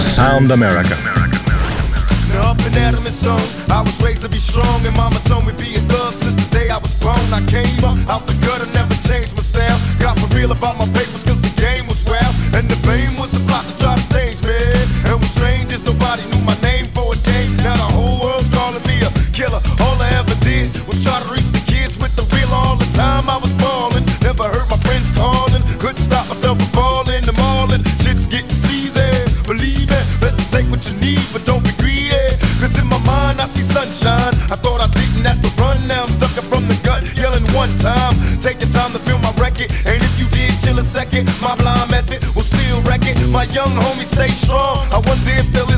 Sound America. I was raised to be strong, and mama told me be a thug since the day I was born. I came up out the gutter, never changed my style. Got for real about my papers, cause the game was wild, and the fame young homie stay strong. I wonder if they'll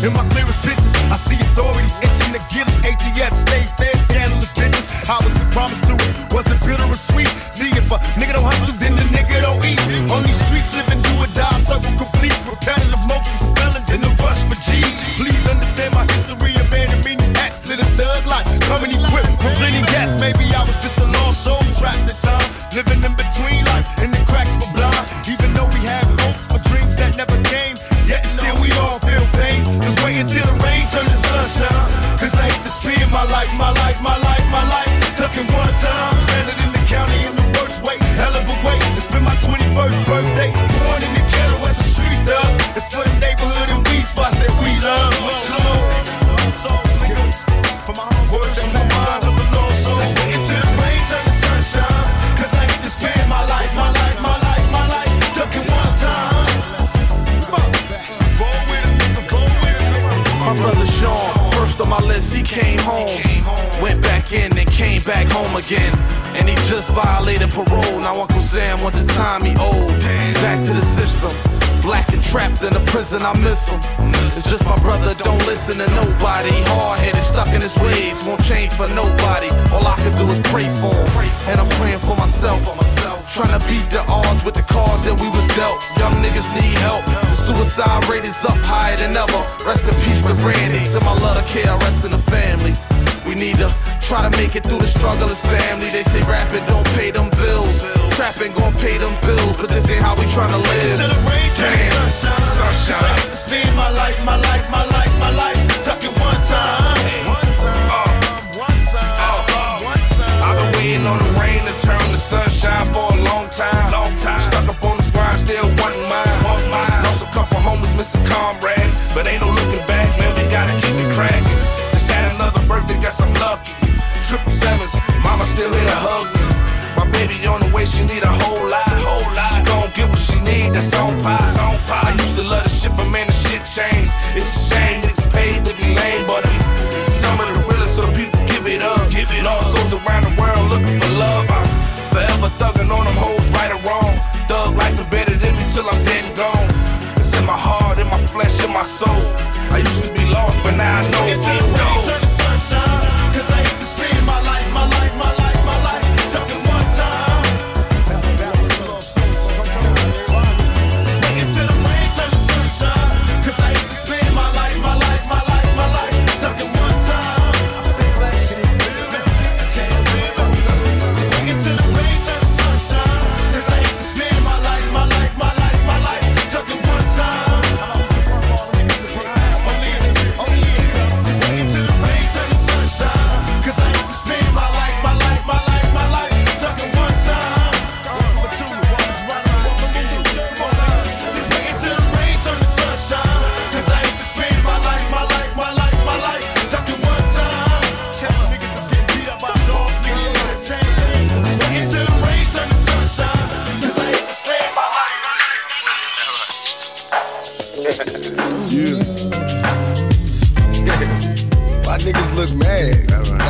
In my clearest pictures, I see authorities itching to get us. ATF, stay fed, scandalous bitches. How was the promise to us? Was it bitter or sweet? See, if a nigga don't hustle, then the nigga Sam once a time he old. Back to the system. Black and trapped in a prison, I miss him. It's just my brother, don't listen to nobody. Hard headed, stuck in his ways, won't change for nobody. All I can do is pray for him. And I'm praying for myself, for myself. Trying to beat the odds with the cards that we was dealt. Young niggas need help. The suicide rate is up higher than ever. Rest in peace to Randy. Send my love to KRS and the family. We need to try to make it through the struggle as family. They say rapping don't pay them bills. Trapping gon' pay them bills, but this ain't how we tryna live. Till the rain to sunshine. Sunshine. To spend my life, my life, my life, my life. Tuck it one time. One time. One time. One time. I've been waiting on the rain to turn to sunshine for a long time. Long time. Stuck up on this grind, still wanting mine. Want mine. Lost a couple homies, missing comrades, but ain't no looking back, man. We gotta keep it cracking. Just had another birthday, guess I'm lucky. Triple sevens, mama still here to hug me. Baby on the way, she need a whole lot. Whole lot. She gon' get what she need, that's on pie. on pie. I used to love the ship, but man, the shit changed. It's a shame niggas paid to be lame, but uh, some of the realest, so people give it up. Give it Lost souls around the world looking for love. I'm forever thugging on them hoes, right or wrong. Thug life embedded in me till I'm dead and gone. It's in my heart, in my flesh, in my soul. I used to be lost, but now I know. The rain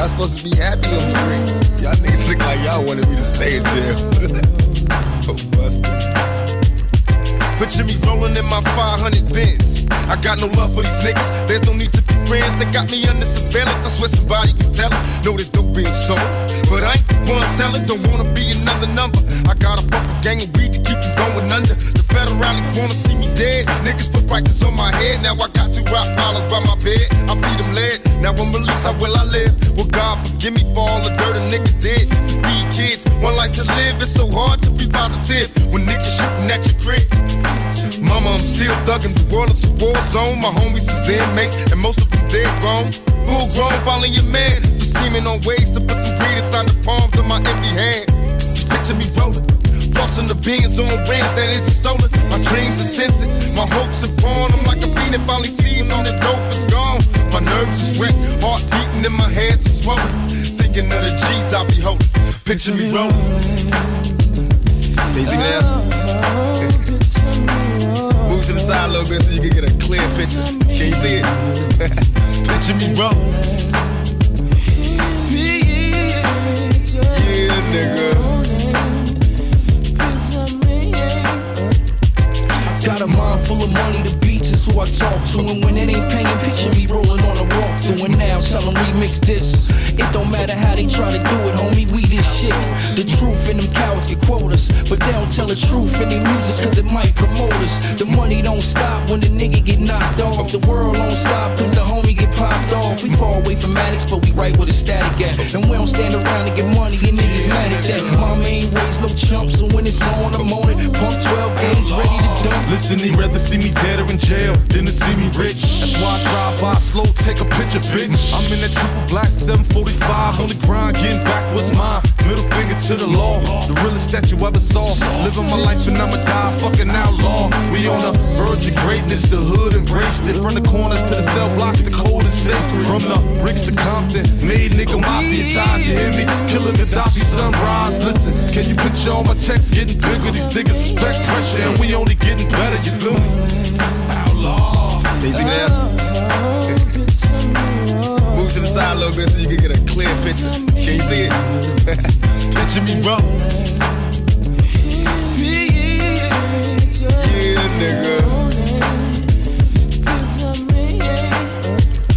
Y'all supposed to be happy on screen. Y'all niggas look like y'all wanted me to stay in jail. oh. Picture me rolling in my 500 Benz. I got no love for these niggas. There's no need to be friends. They got me under surveillance. I swear somebody can tell it. Know this dope being sold. But I ain't the one selling. Don't wanna be another number. I got a gang weed to keep them going under. The federalists wanna see me dead. Niggas put prices on my head. Now I got two rock dollars by my bed. I feed them lead. Now I'm released. How will I live? Well, God forgive me for all the dirt a nigga did. To feed kids. One life to live. It's so hard to be positive when niggas shooting at your crib. Mama, I'm still thugging. The world is a war zone. My homies is inmates, and most of them dead grown. Full grown, following your man. So scheming on ways to put some greed inside the palms of my empty hands. Just picture me rolling. The on rims that isn't stolen. My dreams are sensing. My hopes are born. I'm like a that finally sees all the dope is gone. My nerves is wrecked. Heart beating in my head is swollen. Thinking of the G's I'll be holding. Picture me rolling. Me now? Move to the side a little bit so you can get a clear picture. Can you see it? Picture me rolling. Yeah, nigga. Mind full of money, the beats who I talk to. And when it ain't paying, picture me rolling on a walk through. And now tell them remix this. It don't matter how they try to do it, homie, we this shit. The truth and them cowards get quotas, but they don't tell the truth in their music cause it might promote us. The money don't stop when the nigga get knocked off. The world don't stop cause the homie get popped off. We far away from addicts, but we right where the static at. And we don't stand around to get money, and niggas mad at that. Mama ain't raised no chumps, so when it's on, I'm on it. Pump 12 gauge, ready to dump. Listen, they rather see me dead or in jail than to see me rich. That's why I drive by slow, take a picture, bitch. I'm in that triple black 745 on the grind, getting back what's mine. Middle finger to the law, the realest that you ever saw. Living my life and I'ma die, fucking outlaw. We on the verge of greatness, the hood embraced it. From the corners to the cell blocks, the code is. From the bricks to Compton, made nigga mafia ties, you hear me? Killer Gaddafi sunrise. Listen, can you picture all my checks getting bigger? These niggas respect pressure, and we only getting better, you feel me? You see now? Move to the side a little bit so you can get a clear picture. Can you see it? Picture me rolling. Yeah, nigga.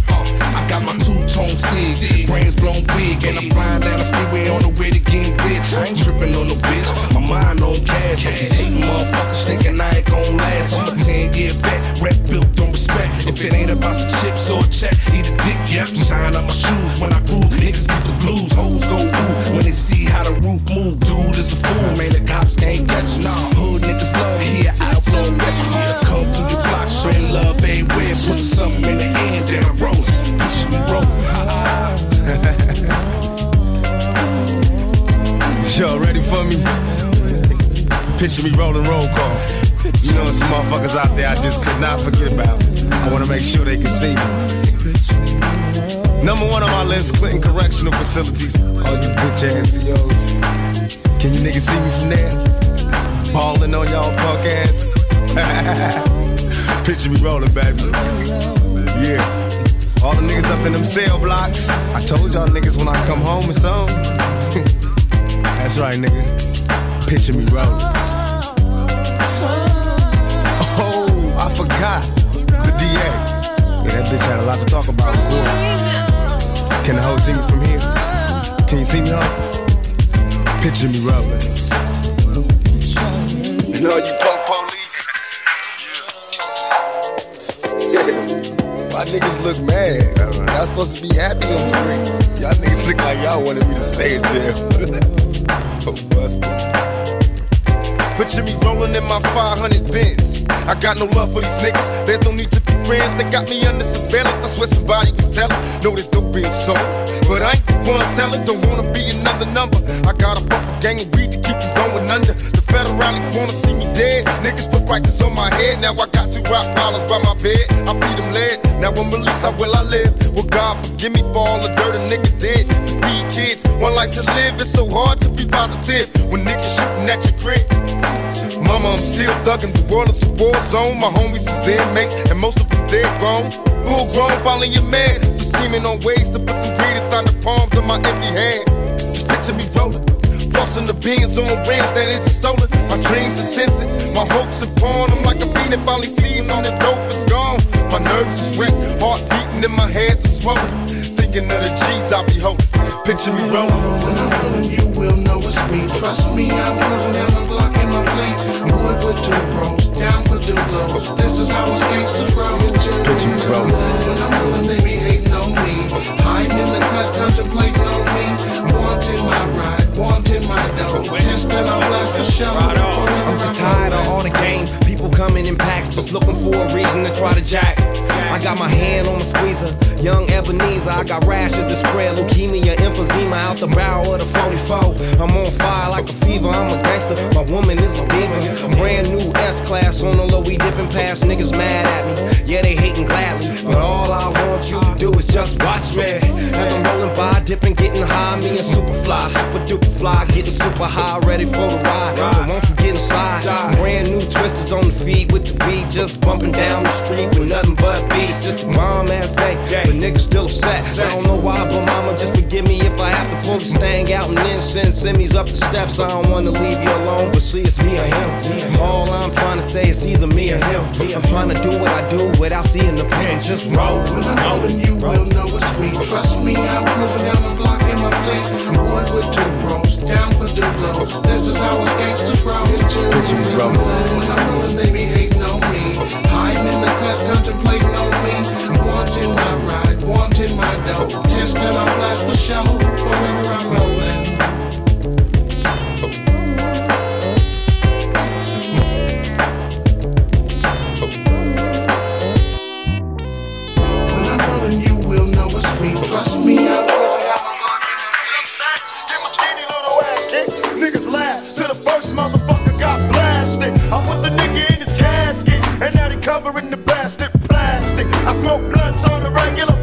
Oh, I got my two-tone sig, brains blown big, and I'm flying down the freeway on the way to getting rich. I ain't tripping on no bitch, mind on cash. These hating motherfuckers thinking I ain't gon' last. I'm a 10 year vet, rep built on respect. If it ain't about some chips or a check, eat a dick, yep. Shine on my shoes when I cruise. Niggas get the blues, hoes go ooh. When they see how the roof move, dude is a fool, man. The cops can't catch you. Hood niggas love here, outlaw bet you. Come through your block, spread love everywhere. Put something in the end, then I roll. Picture me roll. Y'all ready for me? Picture me rolling roll call. You know some motherfuckers out there I just could not forget about. I wanna make sure they can see me. Number one on my list, Clinton Correctional Facilities. All you bitch ass CEOs. Can you niggas see me from there? Balling on y'all punk ass. Picture me rolling, baby. Yeah. All the niggas up in them cell blocks. I told y'all niggas when I come home it's on. That's right, nigga. Picture me rolling. Oh, I forgot. The DA. Yeah, that bitch had a lot to talk about court. Can the hoe see me from here? Can you see me, hoe? Picture me rolling. And all you punk police. My niggas look mad. Y'all supposed to be happy I'm free. Y'all niggas look like y'all wanted me to stay in jail. oh, busters. Picture me rolling in my 500 Benz. I got no love for these niggas. There's no need to be friends. They got me under surveillance. I swear somebody can tell it. No, there's no being sold. But I ain't the one selling. Don't wanna be another number. I got a bumper gang of weed to keep me going under. The federalists wanna see me dead. Niggas put prices on my head. Now I got two rock dollars by my bed. I feed them lead. Now I'm released. How will I live? Well, God forgive me for all the dirt a nigga did. To kids, one life to live. It's so hard to be positive when niggas shooting at your crib. Mama, I'm still thugging. The world is a war zone. My homies is inmates, and most of them dead grown. Full grown, finally you're mad. Still scheming on ways to put some greed inside the palms of my empty hands. Just picture me rolling. Flossing the beans on rims that isn't stolen. My dreams are sensing. My hopes are pawn. I'm like a fiend that finally sees all the dope is gone. My nerves is wrecked. Heart beating in my hands are swollen. Thinking of the G's I be holding. Picture me rolling. When I'm rolling, you will know it's me. Trust me, I'm cruising down the block in my fleet. Wood with two bros, down for dulos. This is how us gangsters roll. Picture me rolling. When I'm rolling, they be hating on me. Hiding in the cut, contemplating on me. Wanting I'm just tired of all the game. People coming in packs, just looking for a reason to try to jack. I got my hand on the squeezer, young Ebenezer. I got rashes to spread, leukemia, emphysema out the barrel of the 44. I'm on fire like a fever, I'm a gangster. My woman is a diva. Brand new S class on the low, we dipping past. Niggas mad at me, yeah, they hating gladly. But all I want you do is just watch me. As I'm rolling by, dipping, getting high. Me and super fly, super duper fly, getting super high, ready for the ride. And won't you get inside? Brand new twisters on the feet with the beat, just bumping down the street with nothing but beats. Just a bomb ass day, but niggas still upset. I don't know why, but mama, just forgive me if I have to pull this thing out and then send semis up the steps. I don't wanna leave you alone, but see, it's me or him. All I'm trying to say is either me or him. I'm trying to do what I do without seeing the pain. Just rolling, you will know it's me. Trust me, I'm cruising down the block in my fleet. Wood with two bros, down for. This is how us gangsters roll. Picture me rolling. When I'm rolling, they be hating on me. Hiding in the cut, contemplating on me. Wanting my ride, wanting my dough. Testing for show. Forever I'm rolling. Covering the bastard plastic. I smoke blunts on the regular,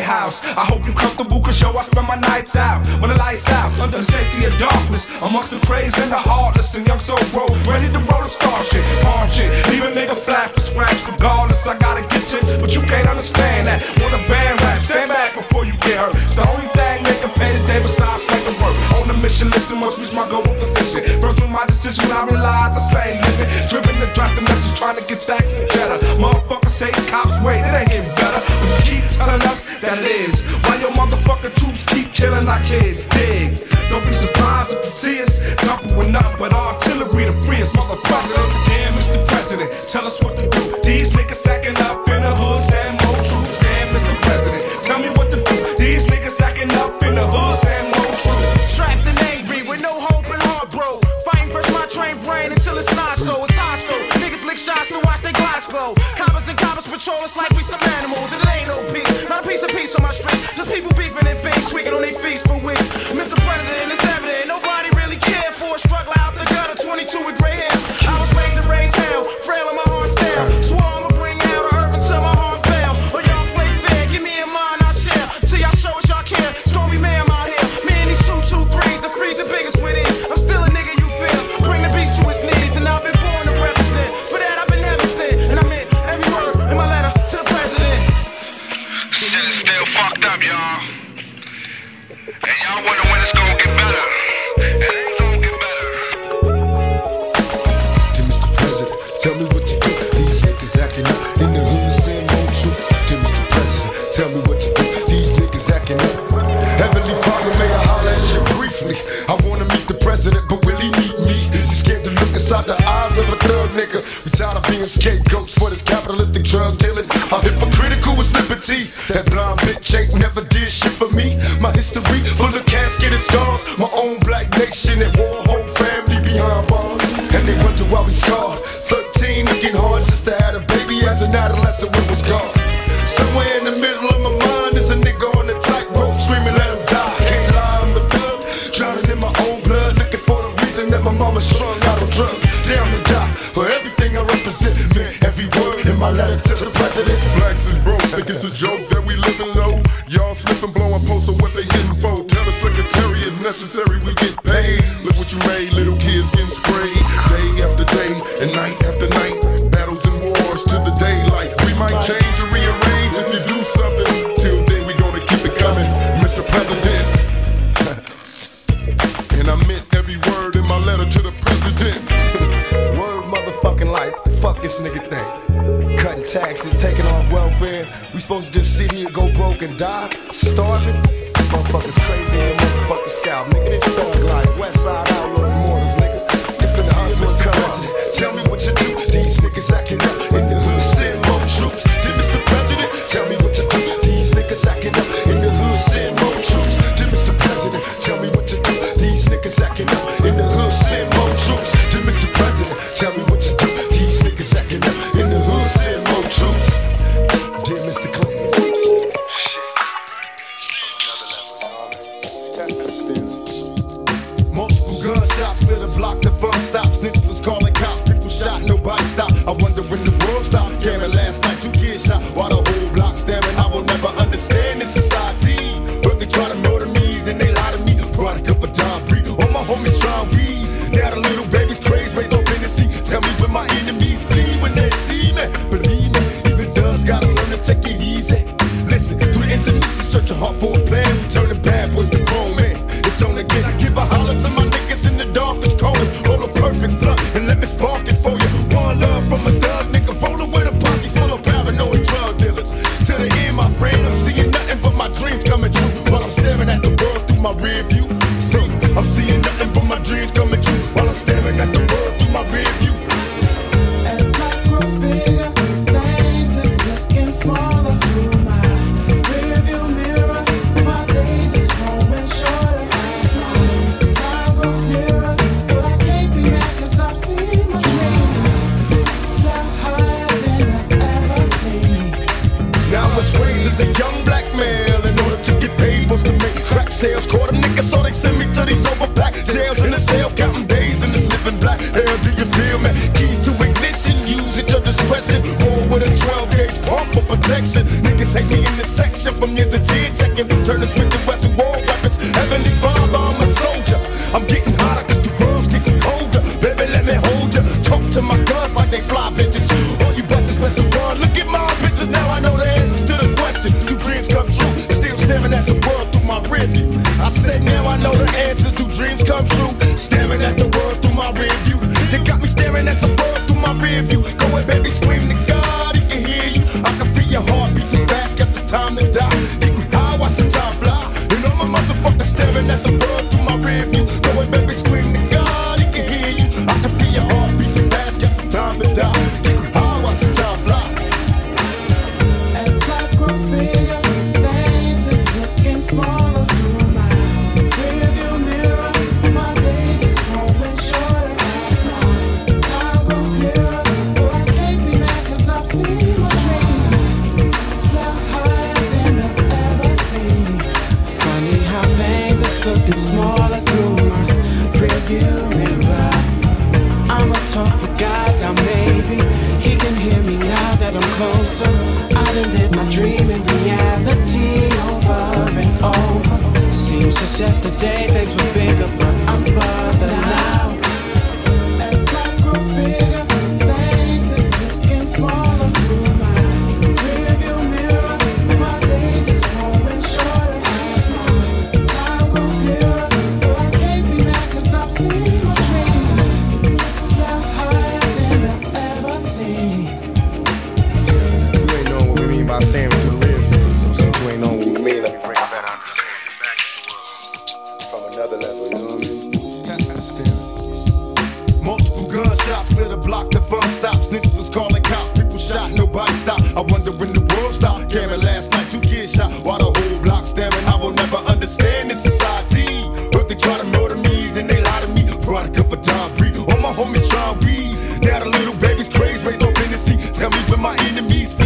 in the White House. I hope you comfortable, cause yo, I spend my nights out. When the lights out, under the safety of darkness. Amongst the crazy and the heartless and young soul bros. Ready to roll the star shit, palm shit. Leave a nigga flat for scratch. Regardless, I gotta get you. But you can't understand that. Want a band rap, stand back before you get hurt. It's the only thing they can pay today besides making work. On the mission, listen, once reach my goal position. First with my decision, I realized I say living. Driven to dress the message, trying to get stacks and cheddar. Motherfuckers say cops wait, it ain't getting better. But you keep telling us that is. Why your motherfucking troops keep killing our kids? Dig. Don't be surprised if you see us. Couple with nothing but artillery to free us, Mr. President. Damn, Mr. President, tell us what to do. These niggas acting up in the hood, send more troops. Damn, Mr. President, tell me what to do. These niggas acting up in the hood, send more troops. Strapped and angry with no hope and heart, bro. Fighting versus my trained brain until it's not so. It's hostile. Niggas lick shots to watch their glass glow. Coppers and coppers patrol us like we some animals. Piece of peace on my street. Just people beefing and face tweaking on their feet for weeks. Mr. President, it's evident. Nobody really cared for a struggle out the gutter. 22 with nigga. We tired of being scapegoats for this capitalistic drug dealing. How hypocritical is liberty? That blind bitch ain't never did shit for me. My history full of casket and scars. My own black nation and war, whole family behind bars. And they wonder why we scarred. 13 looking hard, sister had a baby as an adolescent when was gone. Somewhere in the letter to the president. Blacks is broke, think it's a joke that we living low. Y'all slipping, blowing posts and die? Starving? Gunshots, lit a block, weed. Now the little baby's crazy, raised on fantasy. Tell me where my enemies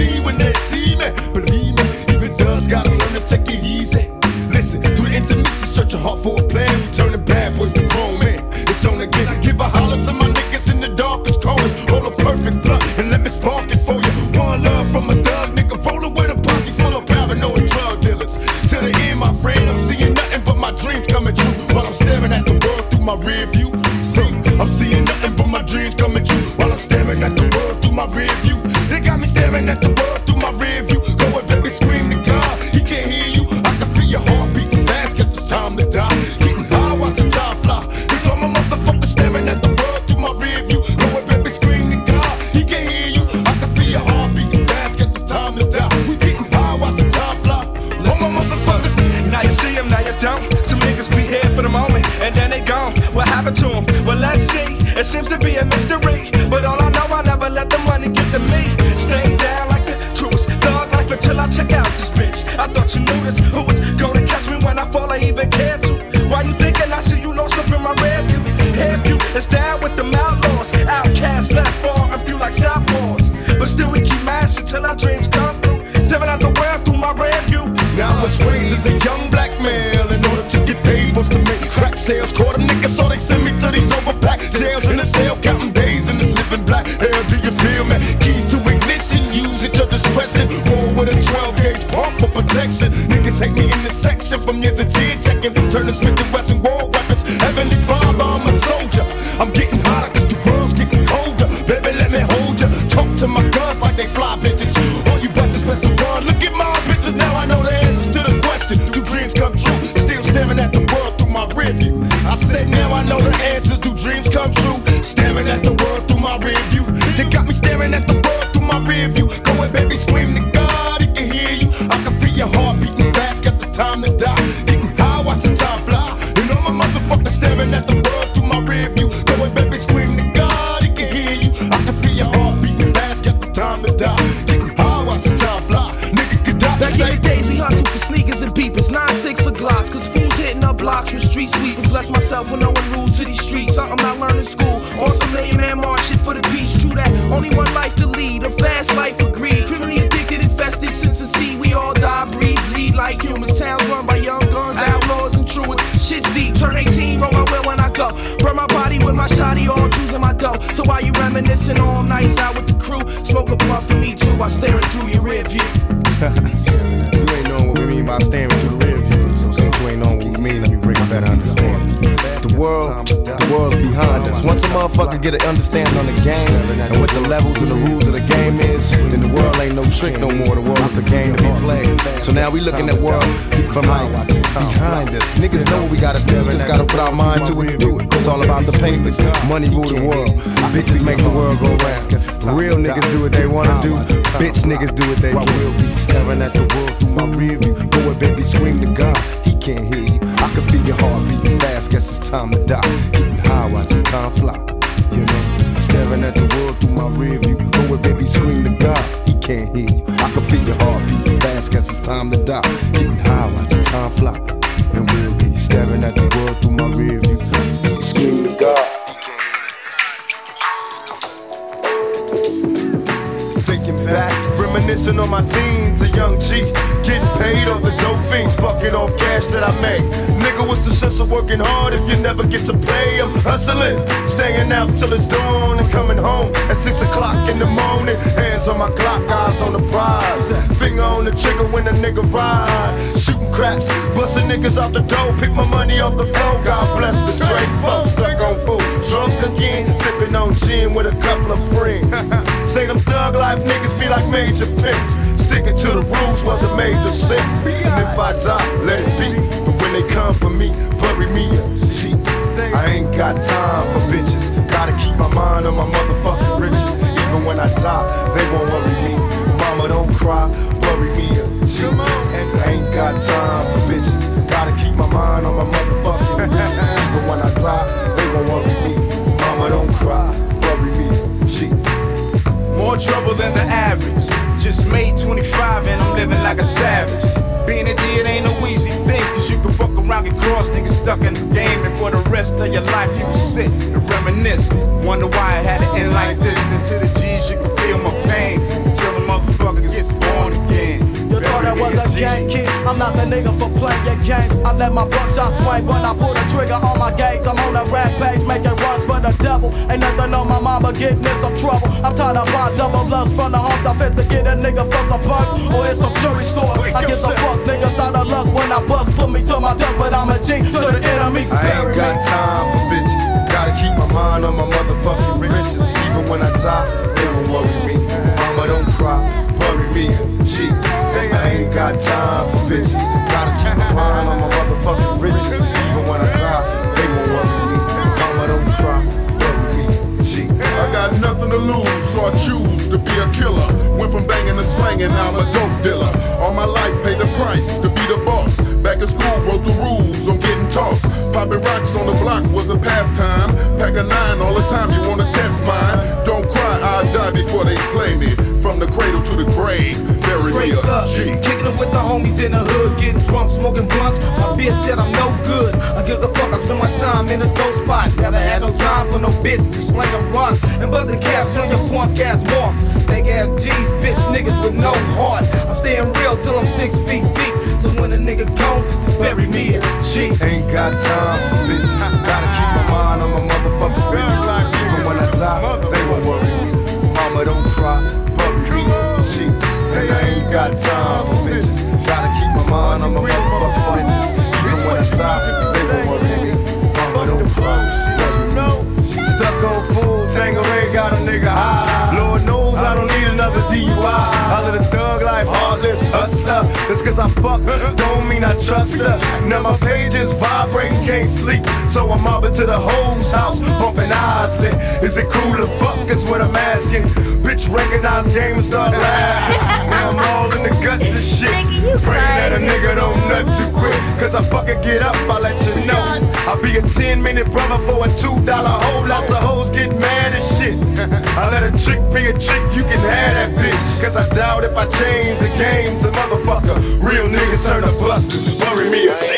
the rules of the game is, then the world ain't no trick no more. The world is a game to be played. So now we looking at world from like behind us. Niggas know what we gotta do. We just gotta put our mind to it and do it. It's all about the papers. Money rule the world. Bitches make the world go round. Real niggas do what they wanna do. Bitch niggas do what they will. We'll be staring at the world through my rear view. Baby scream to God. He can't hear you. I can feel your heart beating fast. Guess it's time to die. Getting high, watching time fly. You know, staring at the world through my rear view. Go and baby scream to God. He can't hear you. I can feel your heart beating fast. Guess it's time to die. Getting high, watching time fly. And we'll be staring at the world through my rear view. Scream to God. He can't hear you. Taking back, reminiscing on my teens, a young G. Getting paid off the dope fiends, fucking off cash that I made. What's the sense of working hard if you never get to play? I'm hustling, staying out till it's dawn and coming home at 6 o'clock in the morning. Hands on my clock, eyes on the prize. Finger on the trigger when a nigga ride. Shooting craps, busting niggas off the door, pick my money off the floor. God bless the trade folks stuck on food. Drunk again, sipping on gin with a couple of friends. Say them thug life niggas be like major pimps. Sticking to the rules was a major sin. And if I die, let it be. But when they come for me, bury me a G. I ain't got time for bitches. Gotta keep my mind on my motherfucking riches. Even when I die, they won't worry me. Mama, don't cry, bury me a G. I ain't got time for bitches. Gotta keep my mind on my motherfucking riches. Even when I die, they won't worry me. Mama, don't cry, bury me a G. More trouble than the average. Just made 25 and I'm living like a savage. Being a it ain't no easy thing, cause you can fuck around, get cross, niggas stuck in the game, and for the rest of your life you sit and reminisce. Wonder why it had to end like this. To the G's, you can feel my pain until the motherfucker gets born again. Thought I was a gang kid? I'm not the nigga for playing your game. I let my buckshot swing when I pull the trigger on my gauge. I'm on a rampage, making runs for the devil. Ain't nothing on my mama getting in some trouble. I'm tired of buying double lust from the homes I to get a nigga for some bucks or in some jewelry store. I get some fuck niggas out of luck when I bust, put me to my death, but I'm a G to the enemy. I ain't got time for bitches. Gotta keep my mind on my motherfucking riches. Even when I die, they won't worry me. Mama, don't cry, bury me G. I ain't got time for bitches. Gotta keep my mind on my motherfucking riches. Even when I die, they won't worry me. Mama, don't cry, bury me. I got nothing to lose, so I choose to be a killer. Went from banging to slanging, now I'm a dope dealer. All my life paid the price to be the boss. Back in school, broke the rules on getting tossed. Popping rocks on the block was a pastime. Pack a nine all the time, you wanna test mine? Don't cry, I'll die before they play me. From the cradle to the grave, bury me a up, G. kicking it with the homies in the hood, getting drunk, smoking blunts. My bitch said I'm no good. I give a fuck, I spend my time in a dope spot. Never had no time for no bitch, just slinging rocks and buzzing caps on your punk ass walks. Fake ass G's, bitch niggas with no heart. I'm staying real till I'm six feet deep. So when a nigga gone, just bury me G. Ain't got time for bitches. Gotta keep my mind on my motherfucking. Even when I die, they won't worry me. Mama, don't cry, bury me. And I ain't got time for bitches. Gotta keep my mind on my motherfucking. Even when I die, they won't worry DUI. I live a thug life, heartless hustler. Just cause I fuck, don't mean I trust her. Now my pages vibrating, can't sleep. So I'm up into the hoes house, bumping Isley. Is it cool to fuck? Is what I'm asking. Bitch, recognize game and start laughing. Now I'm all in the guts and shit. Praying that a nigga don't nut too quick. Cause I fucking get up, I let you know. I'll be a 10 minute brother for a $2 hole. Lots of hoes get mad as shit. I let a chick be a chick, you can if I change the game's a motherfucker. Real niggas turn to busters. Bury me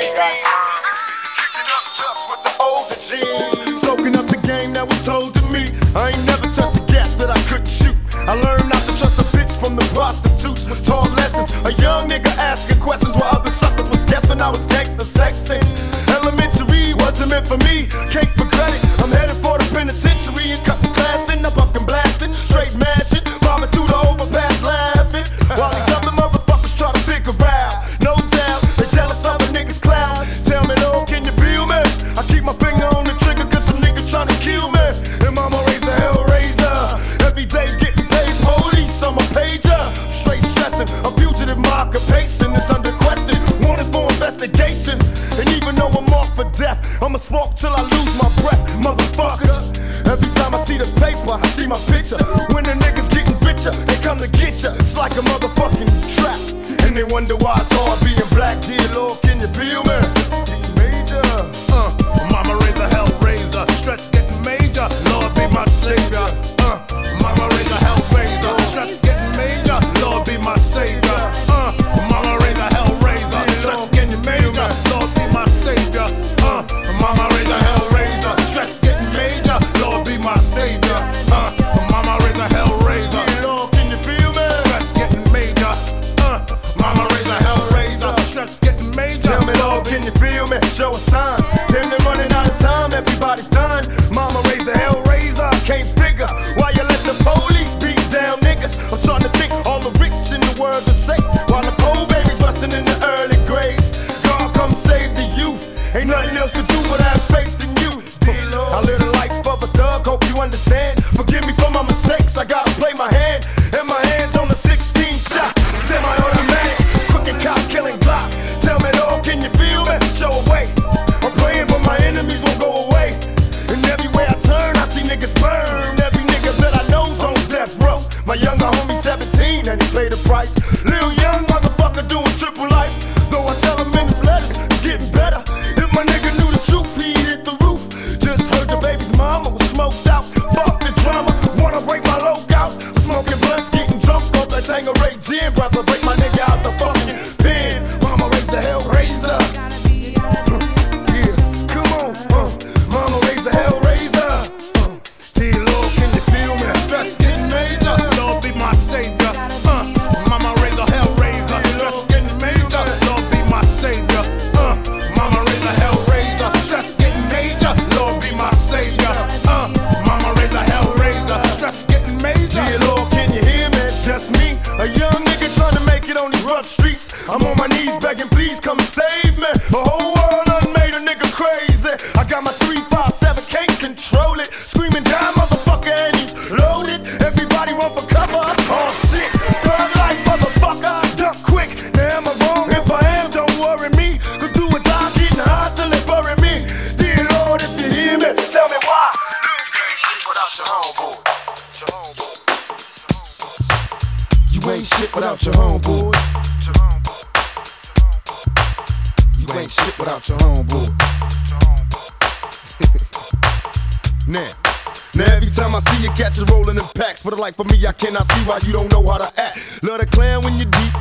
time I see you catch it rolling in packs, for the life of me, I cannot see why you don't know how to act. Love the clan when you're deep,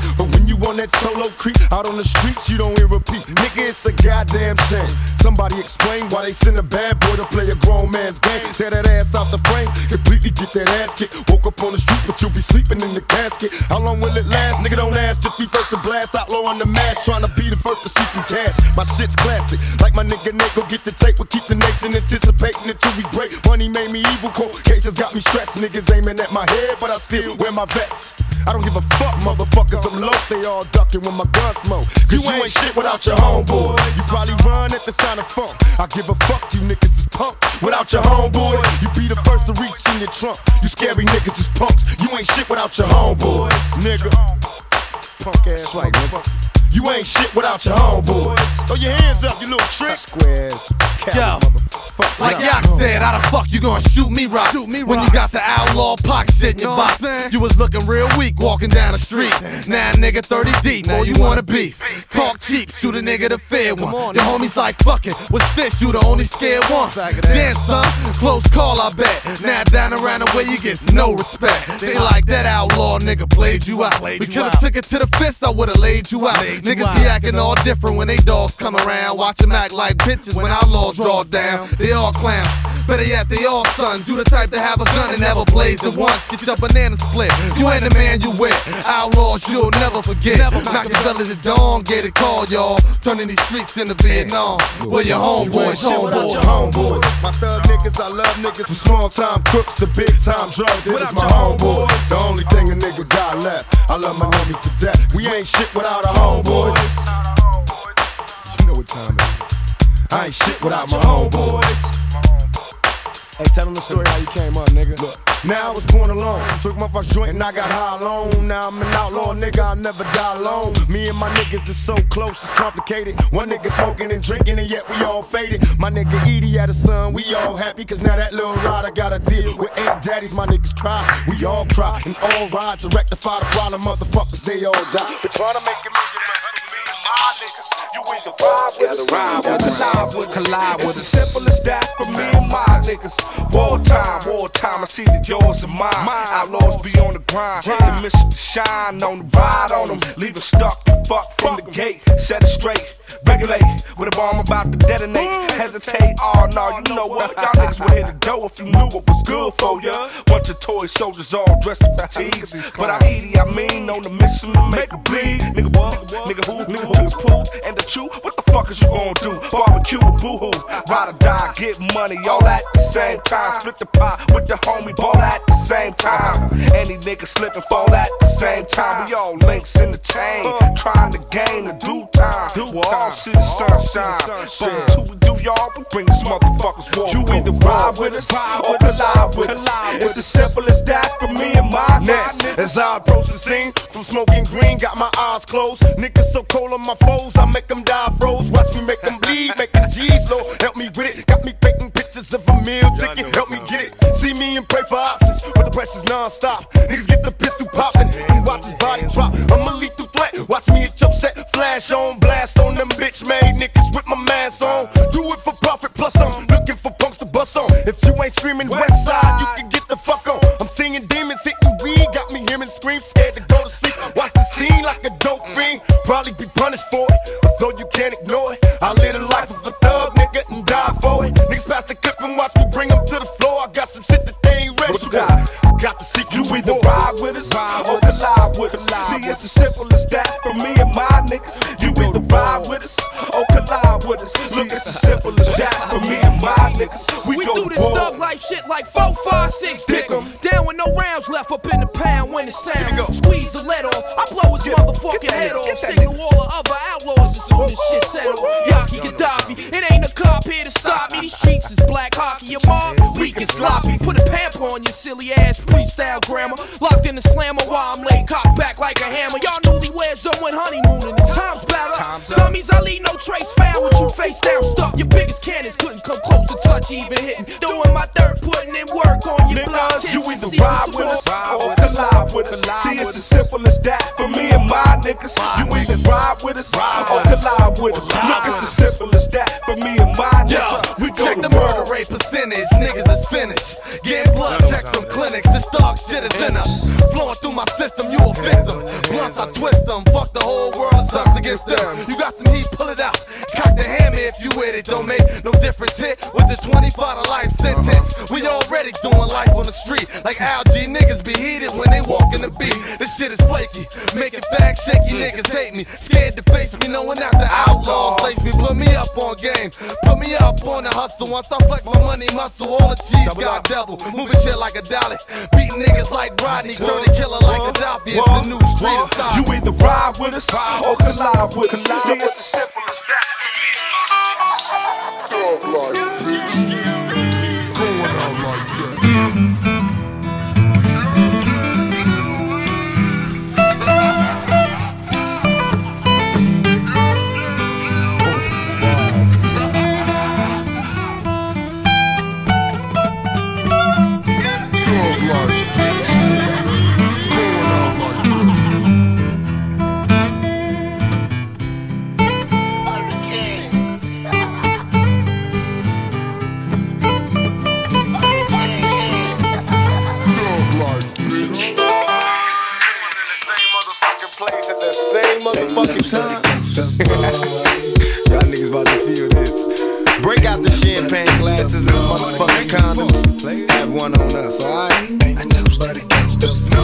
you on that solo creep out on the streets, you don't hear repeat. Nigga, it's a goddamn shame. Somebody explain why they send a bad boy to play a grown man's game. Tear that ass out the frame, completely get that ass kicked. Woke up on the street, but you'll be sleeping in the casket. How long will it last? Nigga, don't ask. Just be first to blast. Outlaw on the mask, trying to be the first to see some cash. My shit's classic. Like my nigga Nate, go get the tape. We'll keep the nation anticipating until we break. Money made me evil. Cold cases got me stressed. Niggas aiming at my head, but I still wear my vest. I don't give a fuck, motherfuckers. I'm low. They all ducking when my gun smoke. Cause you ain't shit without your homeboys. You probably run at the sound of funk. I give a fuck, you niggas is punk. Without your homeboys, you be the first to reach in your trunk. You scary niggas is punks. You ain't shit without your homeboys, nigga. Punk ass right, nigga. You ain't shit without your homeboys. Throw your hands up, you little trick. Squares. Yo, like Yak said, how the fuck you gonna shoot me rock? Shoot me when you got the outlaw pocket shit in your box. You was looking real weak walking down the street. Now nigga 30 deep, boy, you wanna beef. Talk cheap, shoot a nigga the fair one. on Your homies like fucking, what's this? You the only scared one. Back of. Damn son, close call I bet. Now down around the way you get no respect. They like that outlaw nigga played you out. We could've took it to the fist, I would've laid you out. Niggas be acting all different when they dogs come around. Watch them act like bitches when outlaws draw down. They all clowns. Better yet, they all sons. You the type to have a gun and never blaze it once. Get your banana split. You ain't the man you with. Outlaws you'll never forget. Knock your belly to dawn, get it called, y'all. Turning these streets into Vietnam. Where your homeboys, without your homeboys. homeboys. My thug niggas, I love niggas from small time crooks to big time drug dealers. Without My homeboys. homeboys. The only thing a nigga got left. I love my niggas to death. We ain't shit without our homeboys. You know what time it is. I ain't shit without my homeboys. Hey, tell them the story how you came up, nigga. Look, Now I was born alone. Took my first joint and I got high alone. Now I'm an outlaw nigga, I'll never die alone. Me and my niggas is so close, it's complicated. One nigga smoking and drinking, and yet we all faded. My nigga Edie had a son, we all happy, cause now that little rider got to deal with eight daddies. My niggas cry, we all cry, and all ride to rectify the problem. Motherfuckers, they all die. But trying to make a million, my niggas, you either ride with us, ride with us, collide with us. collide It's as simple as that for me and my niggas. Wartime, wartime, I see that yours and mine. Outlaws be on the grind, and miss to shine on the ride on them. Leave it stuck, fuck from the gate, set it straight. Regulate with a bomb about to detonate. Hesitate, oh no, you know what? Y'all niggas would hit the door if you knew what was good for ya. Bunch of toy soldiers all dressed in fatigues. But I eat it, I mean, on the mission to make a bleed. Nigga, what? Nigga, who? Nigga, who's pool? And the chew? What the fuck is you gonna do? Barbecue boo hoo? Ride or die, get money all at the same time. Split the pie with the homie, ball at the same time. Any nigga slip and fall at the same time. We all links in the chain, trying to gain the due time. We'll all see the sunshine. But until we do, y'all, we bring these motherfuckers war. You either ride with us or collide with us. It's as simple as that for me and my next. As I approach the scene from smoking green, got my eyes closed. Niggas so cold on my I make them die froze. Watch me make them bleed, make them G's low. Help me with it, got me painting pictures of a meal ticket. Help me get it. See me and pray for options, but the pressure's non-stop. Niggas get the pistol popping and watch his body drop. I'm a lethal threat. Watch me at your set, flash on, blast on them bitch made niggas with my mask on. Do it for profit, plus I'm looking for punks to bust on. If you ain't screaming West Side, you can get the fuck on. I'm seeing demons hitting weed, got me hearing screams, scared to go to sleep. Watch the scene like a dope fiend, probably be punished for it. Although you can't ignore it, I live the life of a thug nigga and die for it. Niggas pass the clip and watch me bring them to the floor. I got some shit that they ain't ready What you for. got? I got the secret. You either ride with us or collide with us. See, it's as simple as that for me and my niggas. You either ride with us or collide with us. Look, it's as simple as that for me and my niggas. We, We do this war. thug life shit like four, five, six, dick 'em. Down with no rounds left up in the pound when it sound. Squeeze the lead off, I blow his motherfucking head off. Signal outlaws as soon as shit settle. Yaki Kadafi, it ain't a cop here to stop me. These streets is black hockey, your mob weak and sloppy. Put a pamper on your silly ass freestyle grammar. Locked in the slammer while I'm laid cocked back like a hammer. Y'all newlyweds done went honeymooning. The time's better. Dummies, I leave no trace found with you face down stuck. Your biggest cannons couldn't come close to touch even hitting. Doing my dirt, putting in work on your block. Niggas, you either ride with us or collide with us. See, it's as simple as that for me and my niggas. You either ride with us or collide with us. Look, it's as simple as that for me and my niggas. We Check the murder rate percentage, niggas is finished. Getting blood checks from clinics, this dog shit is in us. Flowing through my system, you a victim. Blunts, I twist them, fuck the whole world, it sucks against them. You got some heat, it, don't make no difference hit with the 25 to life sentence. Uh-huh. We already doing life on the street, like algae niggas be heated when they walk in the beat. This shit is flaky, make it back shaky, niggas hate me. Scared to face me, knowing out the outlaws lace me. Put me up on game, put me up on the hustle. Once I flex my money muscle, all the cheese got double. Moving shit like a dolly, beating niggas like Rodney, turn the killer like Gaddafi. It's the new street of. You either ride with us or collide with us. See, it's as simple as that. Place Y'all niggas about to feel this. Break out the champagne glasses and motherfucking condoms. Have one on us, alright? Picture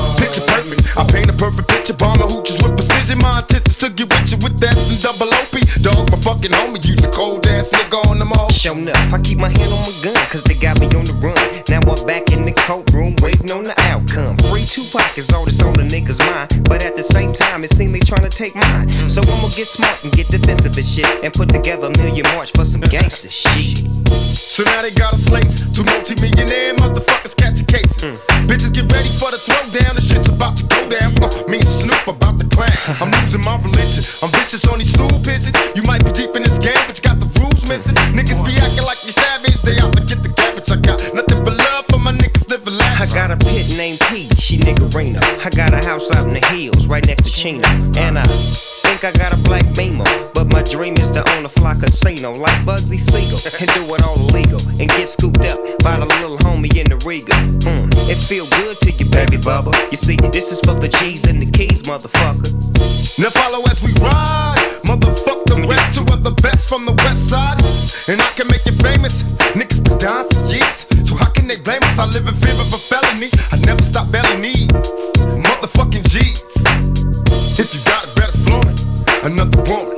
I paint a perfect picture. Bomber hooches with precision. My intentions to get with you with that and double OP. Dog, my fucking homie. Use a cold ass nigga on them all. Show enough, I keep my hand on my gun, cause they got me on the run. Now I'm back in the courtroom, waiting on the outcome. Free Tupac is all that's on the niggas' mind. But at the same time, it seems they trying to take mine. So I'ma get smart and get defensive and shit. And put together a million march for some gangster shit. So now they got a slate. Two multi-millionaire motherfuckers catch catching cases. Bitches get ready for the throwdown. The shit's about to go down. Uh, me and Snoop about to clown. I'm losing my religion. I'm vicious on these stool pigeons. You might be deep in this game, but you got the rules missing. Niggas be acting like you savage. They out to get the cabbage. I got nothing but love for my niggas living I got a pit named P, she niggerina. I got a house out in the hills, right next to Chino. And I think I got a black beamer. But my dream is to own a fly casino like Bugsy Siegel. And do it all illegal. And get scooped up by the little homie in the Regal. Mm, it feel good to you, baby bubba. You see, this is for the G's and the keys, motherfucker. Now follow as we ride. Motherfuck the rest, two of the best from the west side. And I can make you famous. Niggas been down for years. So how can they blame us? I live in fear of a felony. I never stop belly needs. Motherfucking G's. Another woman.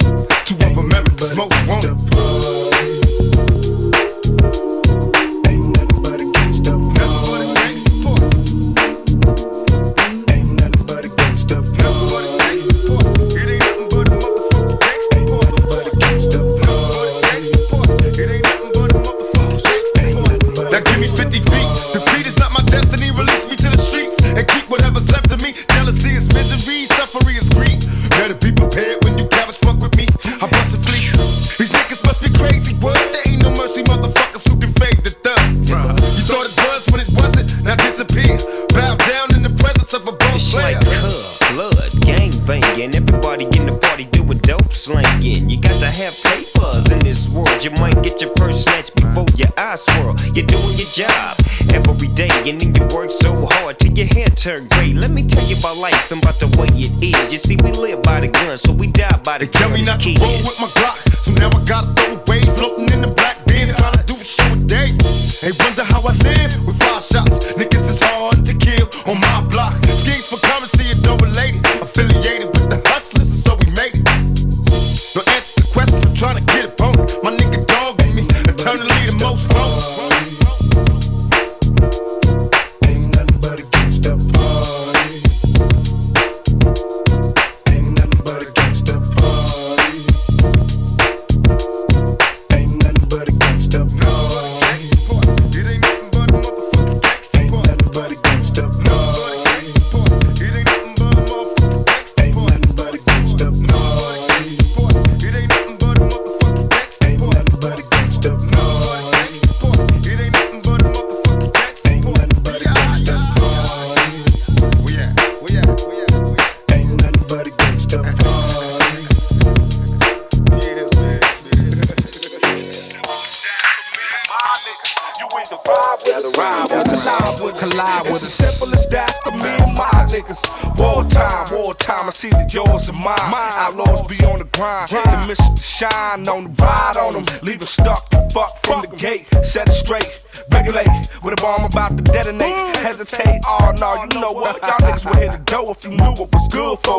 Life and about the way it is. You see, we live by the gun, so we die by the Tell gun. me not to roll with my Glock,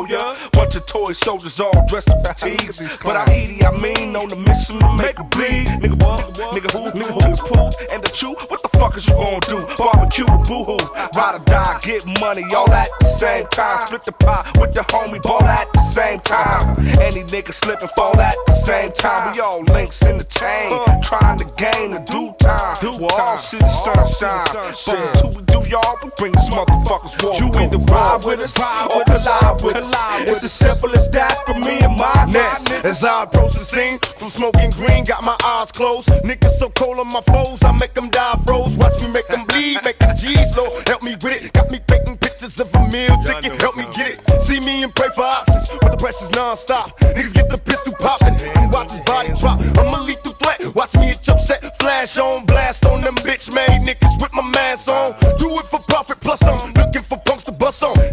ya. Bunch of toy soldiers all dressed in fatigues. But I eat I mean, on the mission to make a bleed. Nigga, what? Nigga, who? Nigga, who's poo? And the chew? What the fuck is you gonna do? Barbecue boo hoo. Ride or die, get money, all at the same time. Split the pie with the homie, ball at the same time. Any nigga slip and fall at the same time. We all links in the chain, trying to gain the due time. All city sunshine. But until we do y'all, we bring these motherfuckers war. You either ride with us or collide with us. It's as simple as that for me and my next. As I approach the scene from smoking green, got my eyes closed. Niggas so cold on my foes, I make them die froze. Watch me make them bleed, make them G's low. Help me with it, got me painting pictures of a meal ticket. Help me get it. See me and pray for options, but the pressure's non-stop. Niggas get the pistol popping, and watch his body drop. I'm a lethal threat. Watch me hit your set, flash on, blast on them bitch made niggas with my mask on. Do it for profit, plus I'm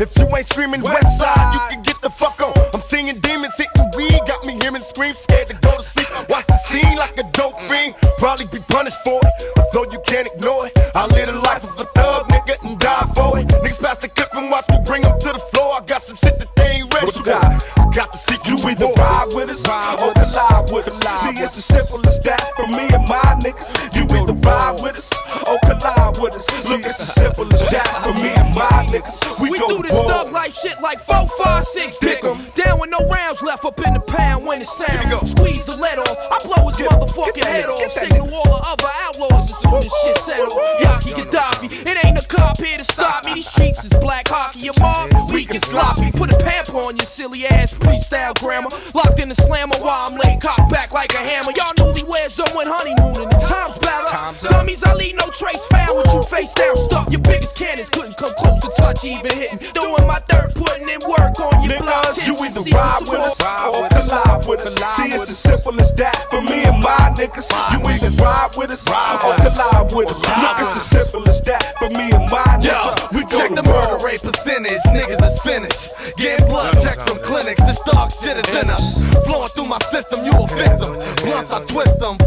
If you ain't screaming west side, you can get the fuck on. I'm singing demons, hitting weed, got me hearing screams, scared to go to sleep. Watch the scene like a dope mm. fiend, probably be punished for it, although you can't ignore it. I live the life of a thug nigga and die for it. Niggas pass the clip and watch me bring them to the floor. I got some shit that they ain't ready What you for. got? I got the secret You either ride with us or collide with us. See, it's as simple as that for me and my niggas. niggas. You either ride with us or collide with us. Look, it's as simple as that for me and my niggas. Shit like four, five, six, dick 'em. Down with no rounds left up in the pound when it sound. Squeeze the lead off, I blow his motherfucking head off. Signal all the other outlaws as soon as shit settle. Yaki Kadafi, it ain't a cop here to stop me. These streets is black hockey, your mom weak and sloppy. Put a pamper on your silly ass freestyle grammar. Locked in the slammer while I'm laid cocked back like a hammer. Y'all newlyweds done went honeymooning. The time's better. Dummies, I leave no trace found with you face down stuck. Your biggest cannons couldn't come close to touch even hitting. Doing my dirt, putting in work on your block Niggas, tips you and either secrets ride with us or collide with us. See, it's as simple as that for me and my niggas. You either ride with us or collide with us. Look, it's as simple as that for me and my Yo, niggas. We check the murder rate percentage. Niggas is finished. Getting blood checks from clinics. This dog shit is in us. Flowing through my system, you a victim. Blunts, I twist them.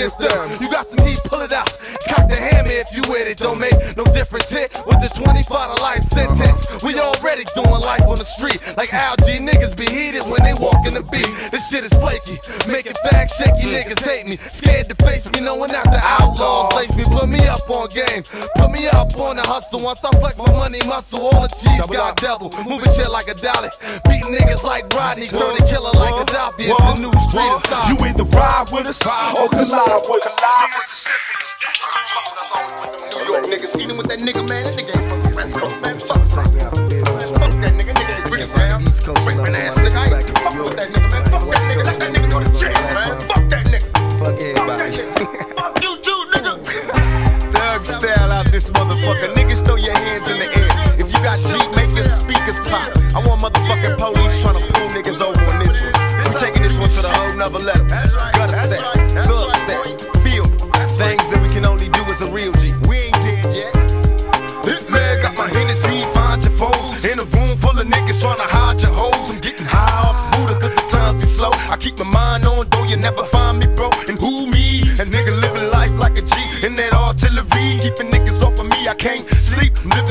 Against them. You got some heat, pull it out. Cock the hammer if you with it. Don't make no difference hit with the 25 to life sentence. We already doing life on the street. Like algae, niggas be heated when they walk in the beat. This shit is flaky. Making back shaky, niggas hate me. Scared to face me, knowing after outlaws lace me. Put me up on game. Put me up on the hustle. Once I flex my money muscle, all the cheese got double. Moving shit like a dolly. Beating niggas like Rodney. Turning killer like Gaddafi. It's the new street of. You either ride with us or collide with us. See, it's as simple as New York niggas eating with that nigga, man. That nigga ain't from the West Coast, man. Fuck. Fuck that nigga. Nigga ain't British, man. Raping ass nigga. I ain't this motherfucker. Niggas throw your hands in the air. If you got Jeep, make your speakers pop. I want motherfucking police trying to pull niggas over on this one. I'm taking this one to the whole nother level. Gutter step, thug step, feel. Things that we can only do as a real G. We ain't dead yet. This man got my Hennessy, find your foes. In a room full of niggas trying to hide your hoes. I'm getting high off Buddha cause the times be slow. I keep my mind on, though you never find me, bro. And who me? A nigga living life like a G. In that artillery, keeping niggas off of me. I can't sleep. Living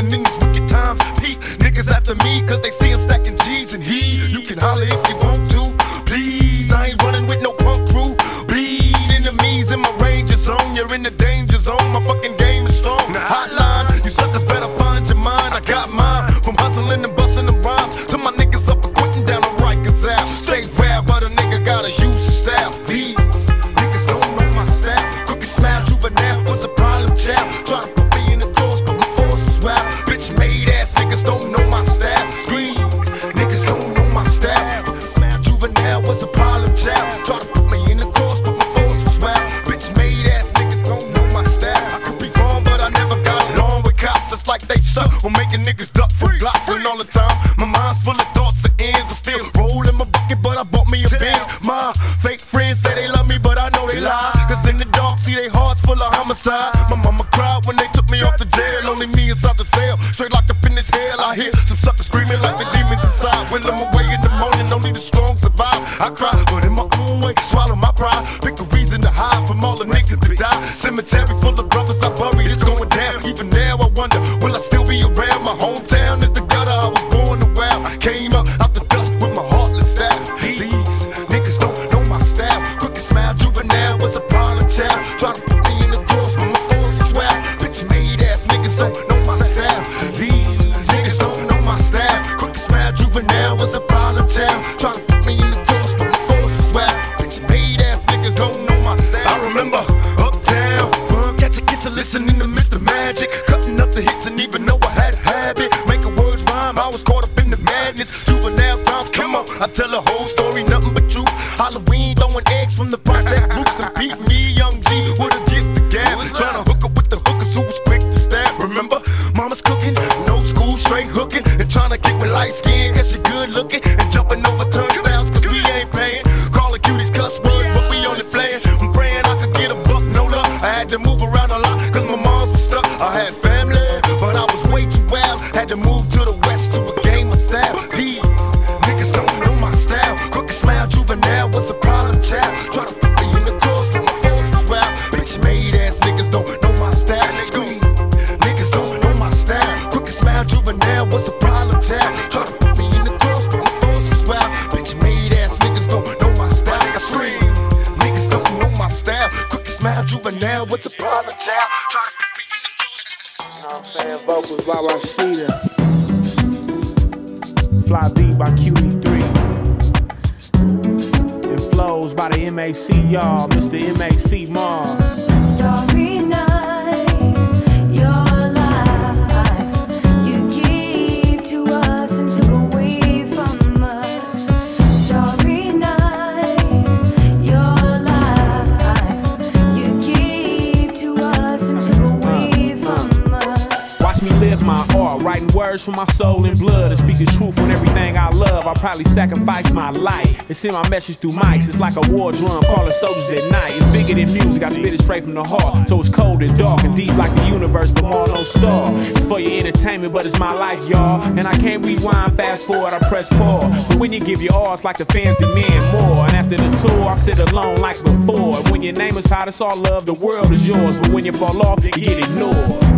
send my message through mics. It's like a war drum calling soldiers at night. It's bigger than music, I spit it straight from the heart. So it's cold and dark and deep like the universe, more no star. It's for your entertainment, but it's my life, y'all. And I can't rewind, fast forward, I press pause. But when you give your all, it's like the fans demand more. And after the tour, I sit alone like before. When your name is hot, it's all love, the world is yours. But when you fall off, you get ignored.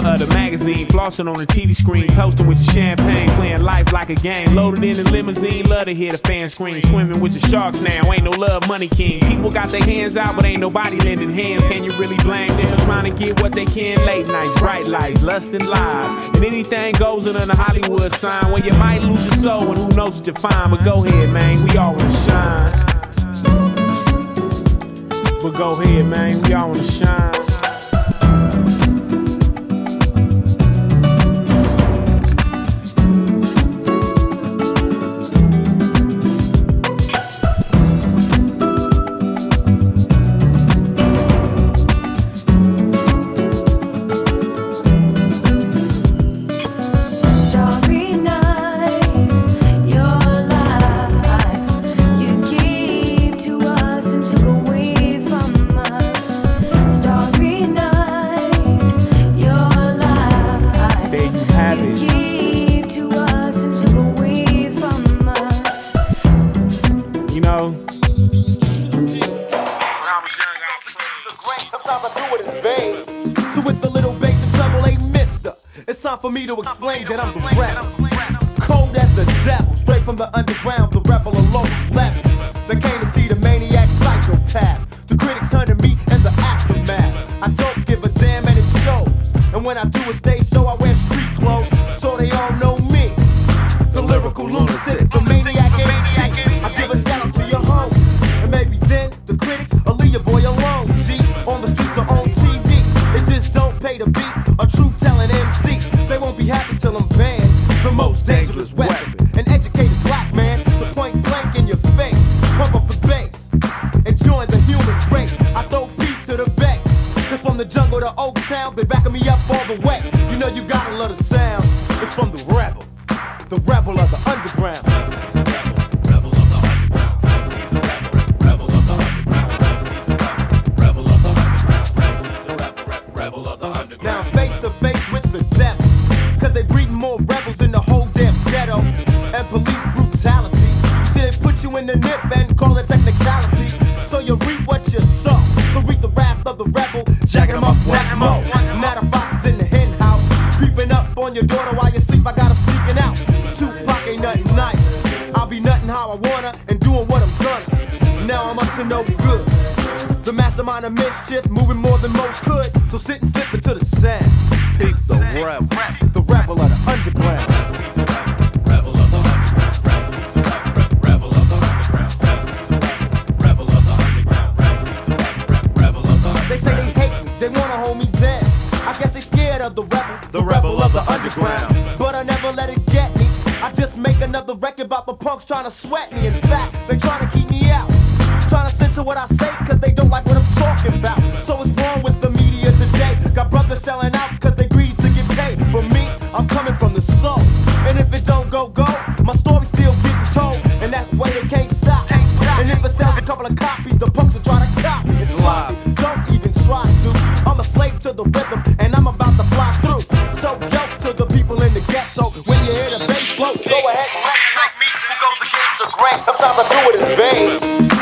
Cover of the magazine, flossing on the TV screen, toasting with the champagne, playing life like a game. Loaded in the limousine, love to hear the fans scream. Swimming with the sharks now, ain't no love, money king. People got their hands out, but ain't nobody lending hands. Can you really blame them? Trying to get what they can, late nights, bright lights, lust and lies. And anything goes in the Hollywood sign where you might lose your soul, and who knows what you find. But go ahead, man, we all wanna shine. But go ahead, man, we all wanna shine. Punks trying to sweat me. In fact, they trying to keep me out. Trying to censor what I say, cause they don't like what I'm talking about. So what's wrong with the media today? Got brothers selling out cause they greedy to get paid. But me, I'm coming from the soul. And if it don't go, go, my story's still getting told. And that way they can't stop. And if it sells a couple of copies, the punks will try to copy. It's sloppy, don't even try to. I'm a slave to the rhythm, Sometimes I do it in vain.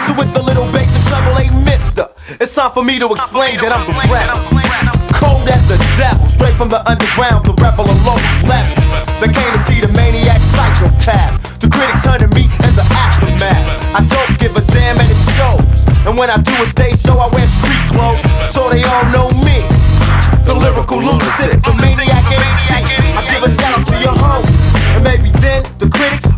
So with the little bass and treble, hey mister, it's time for me to explain that I'm the rap. Cold as the devil, straight from the underground, the rebel on local level. They came to see the maniac psychopath. The critics hunted me and the aftermath. I don't give a damn and it shows. And when I do a stage show, I wear street clothes, so they all know me. The lyrical lunatic, the maniac MC. I give a shout out to your home. And maybe then the critics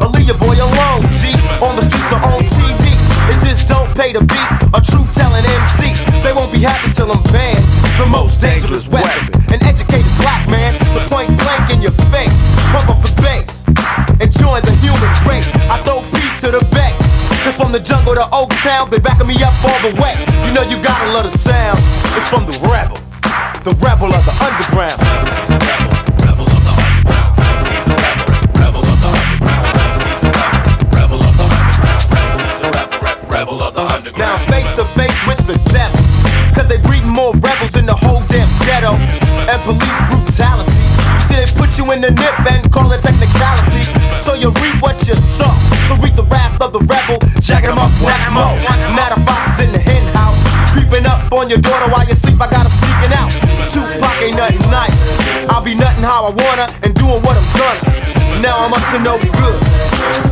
pay to be a truth telling MC. They won't be happy till I'm banned. The most dangerous weapon. An educated black man to point blank in your face. Pump up the bass and join the human race. I throw peace to the bay. Cause from the jungle to Oak Town, they backing me up all the way. You know you gotta love the sound. It's from the rebel, the rebel of the underground. Face to face with the devil. Cause they breeding more rebels in the whole damn ghetto. And police brutality. They put you in the nip and call it technicality. So you reap what you sow. So reap the wrath of the rebel. Jacking them up once more. Matter fox in the hen house. Creeping up on your daughter while you sleep. I got her sneaking out. Tupac ain't nothing nice. I'll be nothing how I wanna and doing what I'm gonna. Now I'm up to no good.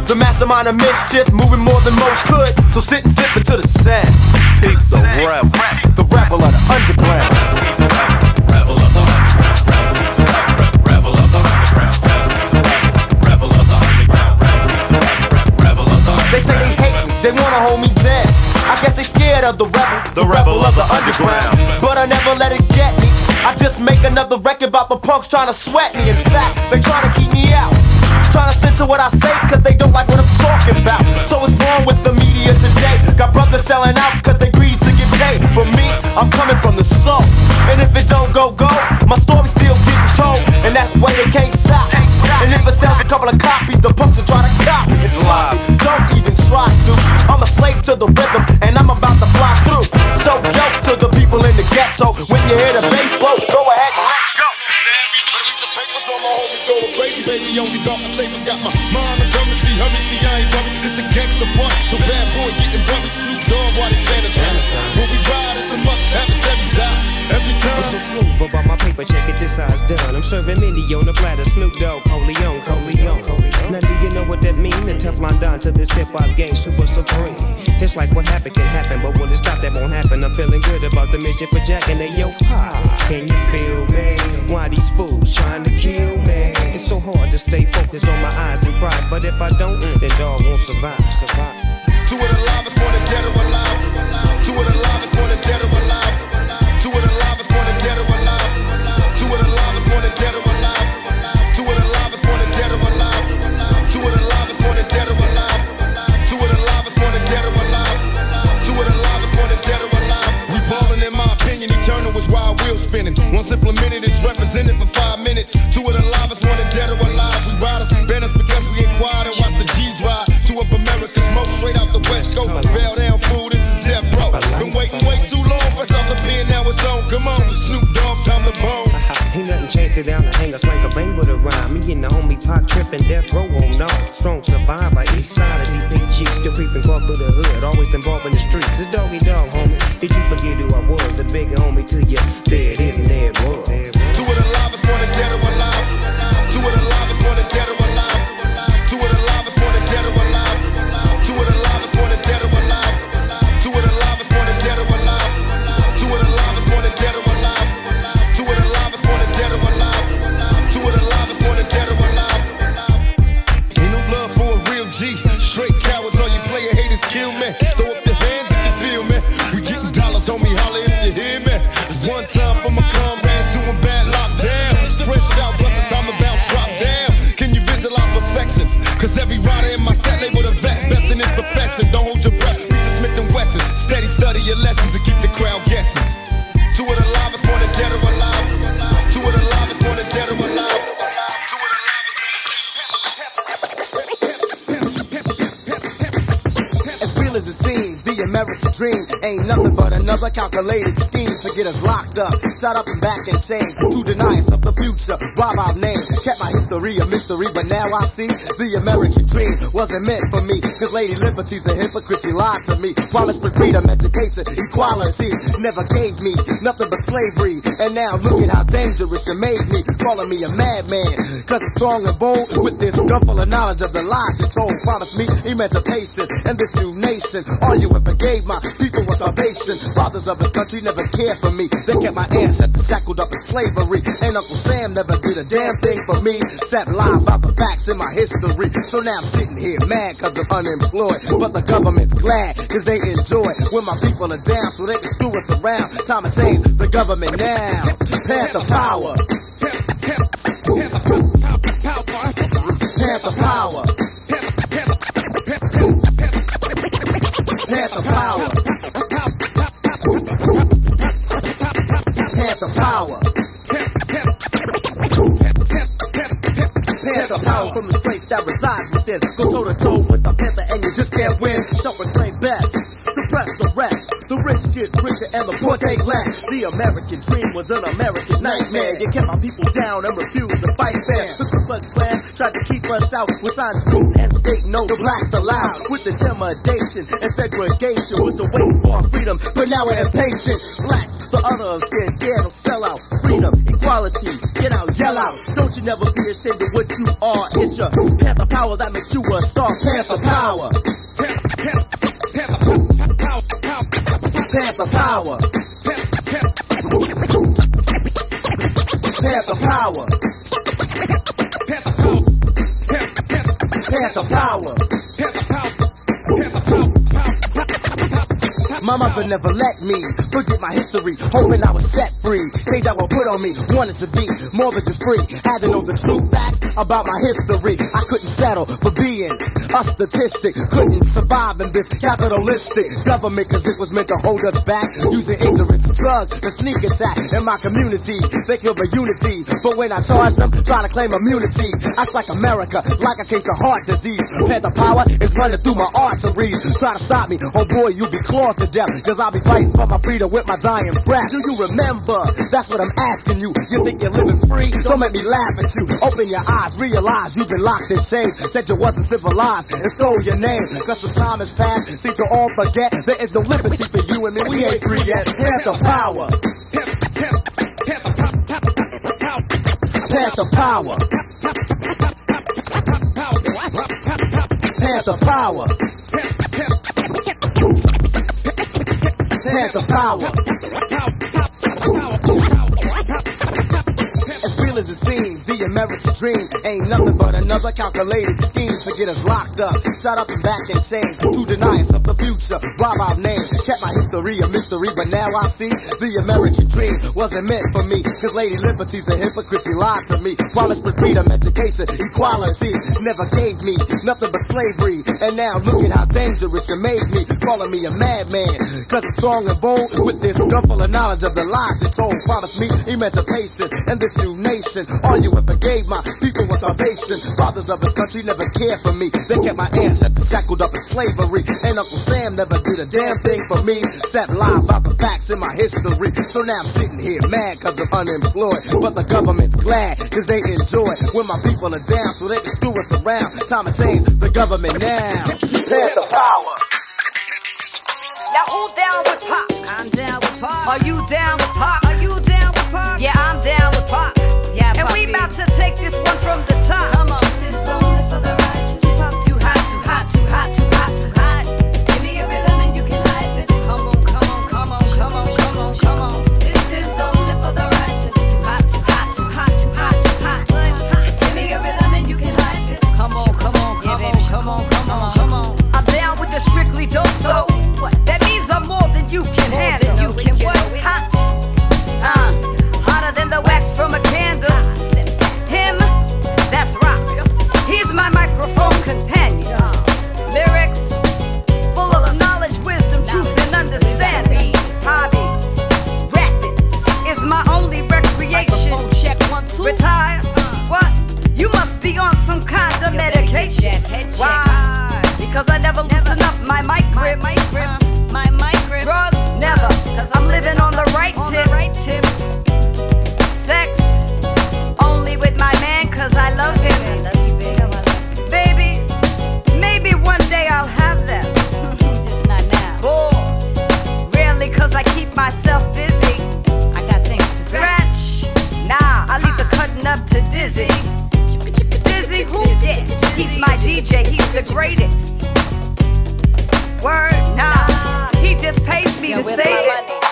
The mastermind of mischief, moving more than most could. So sit and slip into the sand. Pick the rebel, the rebel of the underground. They say they hate me, they wanna hold me down. I guess they scared of the rebel, the rebel of the underground. But I never let it get me. I just make another record about the punks trying to sweat me. In fact, they trying to keep me out. Trying to censor what I say cause they don't like what I'm talking about. So what's wrong with the media today? Got brothers selling out cause they greedy to get paid. But me, I'm coming from the soul. And if it don't go, go, my story's still getting told. And that way it can't stop. And if it sells a couple of copies, the punks will try to copy. It's sloppy. Don't even try to. I'm a slave to the rhythm and I'm about to fly through. So yo to the people in the ghetto. When you hear the bass flow, go ahead and let go. Baby, baby, only dark I say got my mind on dumb see, see, I ain't worried. It's a gangster part, so bad boy getting buried. Snoop Dogg, why they? When we ride, it's a must have, it's every die, every time. I'm so smooth about my paper, check it, this size done. I'm serving mini on the platter, Snoop Dogg, Coleon, Coleon. Now do you know what that mean? The Teflon Don to this hip hop game, super supreme. It's like what happened can happen, but when it stop, that won't happen. I'm feeling good about the mission for Jack and they yo pop. Can you feel me? Why these fools trying to kill me? It's so hard to stay focused on my eyes and pride, but if I don't, then dog won't survive. Survive. Two of the livest wanna dead or alive. Involved in the streets. It's doggy to get us locked up, shot up and back and chained, to deny us of the future, rob our name, kept my history a mystery, but now I see the American dream wasn't meant for me, cause Lady Liberty's a hypocrite, she lied to me, promised for freedom, education, equality, never gave me nothing but slavery. And now look at how dangerous you made me, calling me a madman. Cause I'm strong and bold with this gun full of knowledge of the lies you told. Promised me emancipation and this new nation. All you ever gave my people was Fathers of his country never cared for me. They kept my ancestors shackled up in slavery. And Uncle Sam never did a damn thing for me. Sat lying about the facts in my history. So now I'm sitting here mad cause I'm unemployed. But the government's glad cause they enjoy when my people are down so they can screw us around. Time to change the government now. Panther power. Panther power. Panther power. The less. The American dream was an American nightmare. You kept my people down and refused to fight fair. The Ku Klux Klan tried to keep us out with signs Putin and state no the blacks allowed. With intimidation and segregation was the way for our freedom. But now we're impatient. Blacks, the others scared, scared of sell out. Freedom, equality, get out, yell out. Don't you never be ashamed of what you are. It's your Panther power that makes you a star. Panther power. Panther power. Panther power. Panther power. My mother never let me forget my history, hoping I was set free. Things that were put on me, wanted to be more than just free. Had to know the true facts about my history. I couldn't settle for being a statistic. Couldn't survive in this capitalistic government because it was meant to hold us back. Using ignorance, drugs, the sneak attack in my community. They kill the unity. But when I charge them, trying to claim immunity, I strike America like a case of heart disease. Panther power is running through my arteries. Try to stop me, oh boy, you'll be clawed to death. Cause I'll be fighting for my freedom with my dying breath. Do you remember? That's what I'm asking you. You think you're living free? Don't make me laugh at you. Open your eyes, realize you've been locked in chains. Said you wasn't civilized and stole your name. Cause some time has passed, seem to all forget. There is no liberty for you and me. We ain't free yet. Panther power. Panther power. Panther power. Panther power. As real as it seems, the American dream. Ain't nothing but another calculated scheme to get us locked up, shot up and back in chains, to deny us of the future, rob our name, kept my history a mystery, but now I see the American dream wasn't meant for me, cause Lady Liberty's a hypocrite, she lied to me, promised freedom, education, equality, never gave me nothing but slavery, and now look at how dangerous you made me, calling me a madman, cause I'm strong and bold, with this gun full of knowledge of the lies you told, promised me emancipation, and this new nation, all you ever gave my people was salvation, fathers of this country never cared for me, they kept my ancestors shackled up in slavery, and Uncle Sam never did a damn thing for me, sat lying about the facts in my history, so now I'm sitting here mad cause I'm unemployed, but the government's glad cause they enjoy when my people are down so they can screw us around, time to change the government now, Panther power. Now who down with pop? I'm down with pop. Are you down with pop? Are you down with pop? Yeah, I'm down with pop. And we about to take this one from the top. Come on. This is only for the righteous. Too hot, too hot, too hot, too hot. Dizzy. Dizzy, who did? He's my DJ, he's the greatest. Word, nah. He just pays me to say it.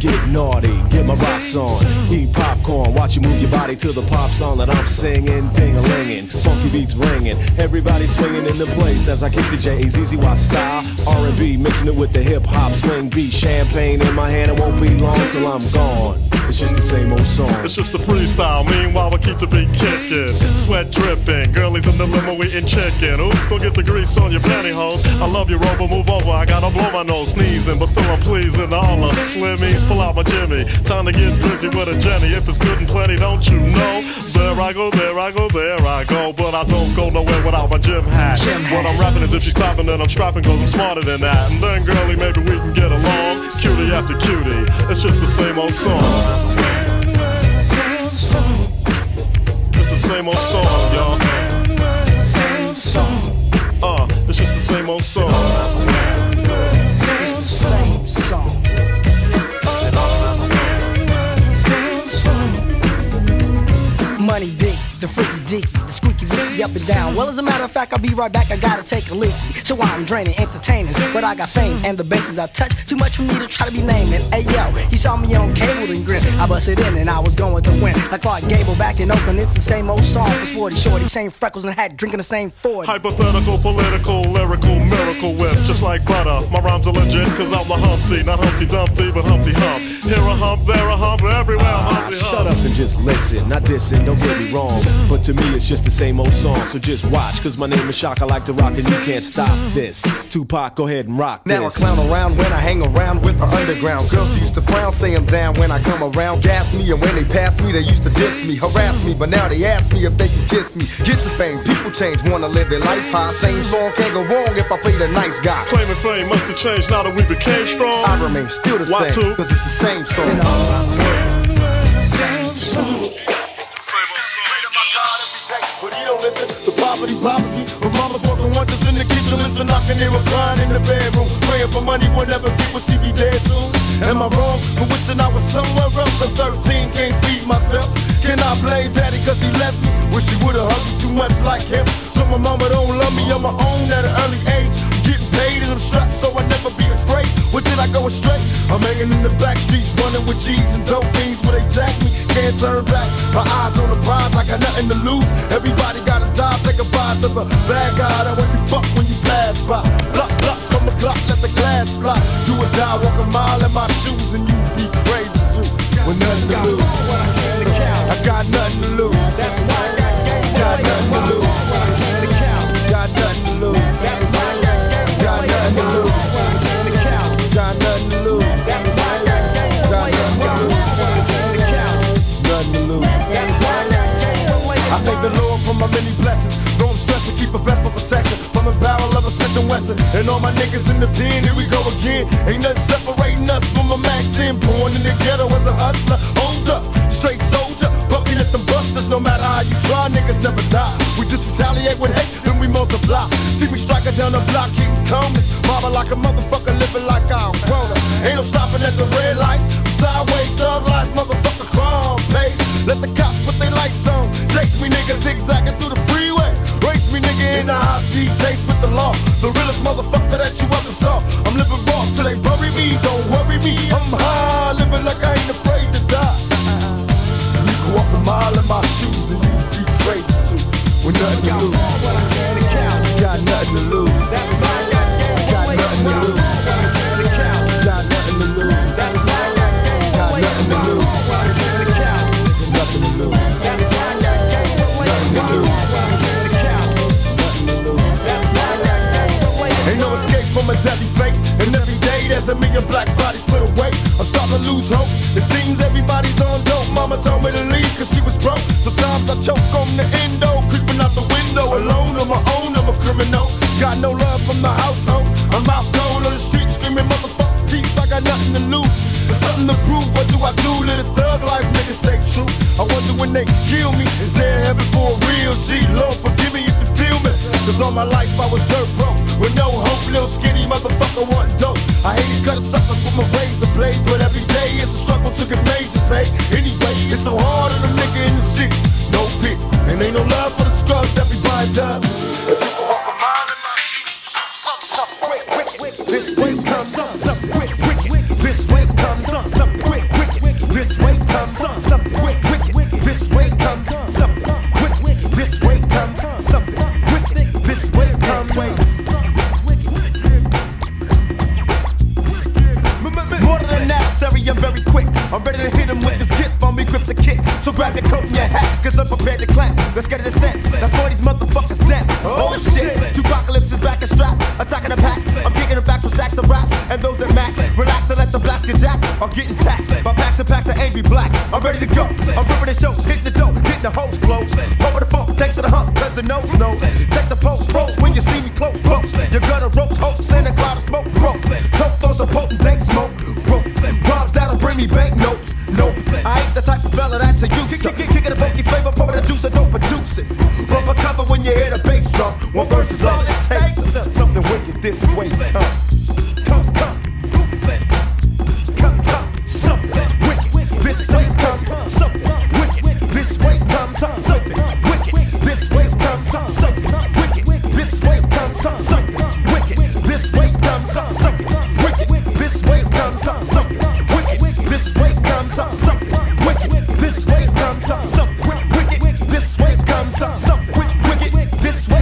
Get naughty, get my rocks on, eat popcorn, watch you move your body to the pop song that I'm singing, ding a linging, funky beats ringing, everybody swinging in the place. As I kick the J A Z Z Y style, R&B mixing it with the hip hop swing beat, champagne in my hand, it won't be long till I'm gone. It's just the same old song. It's just the freestyle. Meanwhile, we keep the beat kicking. Sweat dripping. Girlies in the limo eating chicken. Oops, don't get the grease on your pantyhose. I love you, Rover. Move over. I gotta blow my nose sneezing, but still I'm pleasing all the slimmies. Pull out my Jimmy. Time to get busy with a Jenny. If it's good and plenty, don't you know? There I go, there I go, there I go. But I don't go nowhere without my gym hat. what I'm rapping is if she's clapping, then I'm strapping, cause I'm smarter than that. And then, girlie, maybe we can get along. Cutie after cutie. It's just the same old song. It's the same old song, y'all. Uh, it's just the same old song. It's the same song. Money big, the freaky dicky, the squeaky up and down. Well, as a matter of fact, I'll be right back. I gotta take a leak. So I'm draining, entertaining. But I got fame and the bases I touch. Too much for me to try to be naming. Hey yo, he saw me on cable and grin. I busted in and I was going to win. Like Clark Gable back in Oakland, it's the same old song for Sporty Shorty. Same freckles and hat, drinking the same Ford. Hypothetical, political, lyrical, miracle whip. Just like butter. My rhymes are legit, cause I'm the Humpty. Not Humpty Dumpty, but Humpty Hump. Here a hump, there a hump, everywhere I'm Humpty Hump. Shut up and just listen. Not dissing, don't get me wrong. But to me, it's just the same old song. So just watch, cause my name is Shock. I like to rock and you can't stop this. Tupac, go ahead and rock this. Now I clown around when I hang around with the underground. Girls used to frown, say I'm down when I come around. Gas me, and when they pass me, they used to diss me, harass me. But now they ask me if they can kiss me. Get some fame, people change, wanna live their life high. Same song can't go wrong if I play the nice guy. Claiming fame must have changed now that we became strong. I remain still the Why same, two? cause it's the same song. It's the same song. To poverty, poverty. My mama's working wonders in the kitchen. Listen, hear her crying in the bedroom. Praying for money whenever people she be dead soon. Am I wrong for wishing I was somewhere else? At 13, can't feed myself. Can I blame daddy cause he left me? Wish he would've hugged me too much like him. So my mama don't love me on my own at an early age. Getting paid in the straps so I never be afraid. Where did I go astray? I'm hanging in the back streets, running with G's and dope fiends where they jack me. Can't turn back. My eyes on the prize, I got nothing to lose. Everybody gotta die, say goodbye to the bad guy that when you fuck when you pass by. Block, block from the clock, let the glass fly. Do or die, walk a mile in my shoes and you be crazy too. With nothing to lose. I got nothing my many blessings. Don't stress and keep a vest for protection. From a barrel of a Smith and Wesson. And all my niggas in the pen, here we go again. Ain't nothing separating us from a Mac 10. Born in the ghetto as a hustler. Hold up, straight soldier. We let them busters, no matter how you try, niggas never die. We just retaliate with hate, then we multiply. See me striking down the block, keep calmness. Marble like a motherfucker, living like I'm grown. Ain't no stopping at the red lights. Sideways, thug life, motherfucker. Let the cops put their lights on. Chase me, nigga, zigzagging through the freeway. Race me, nigga, in the high speed chase with the law. The realest motherfucker that you ever saw. I'm living raw till they bury me. Don't worry me, I'm high, living like I ain't afraid to die. You can walk a mile in my shoes and you be crazy too. With nothing to lose. Got nothing to lose. Got nothing to lose. From a deadly fate. And every day there's a million black bodies put away. I'm starting to lose hope. It seems everybody's on dope. Mama told me to leave cause she was broke. Sometimes I choke on the endo, creeping out the window. Alone on my own, I'm a criminal. Got no love from the household. I'm out cold on the street screaming motherfucker peace. I got nothing to lose. There's something to prove. What do I do? A thug life nigga stay true. I wonder when they kill me, is there heaven for a real G? Lord forgive me feel me. Cause all my life I was dirt broke. With no hope, little skinny motherfucker want dope. I hated gutter suckers with my razor blade. But every day is a struggle to get major pay. Anyway, it's so hard on a nigga in the city. No pit. And ain't no love for the scrubs that be buying up. This way comes up this way.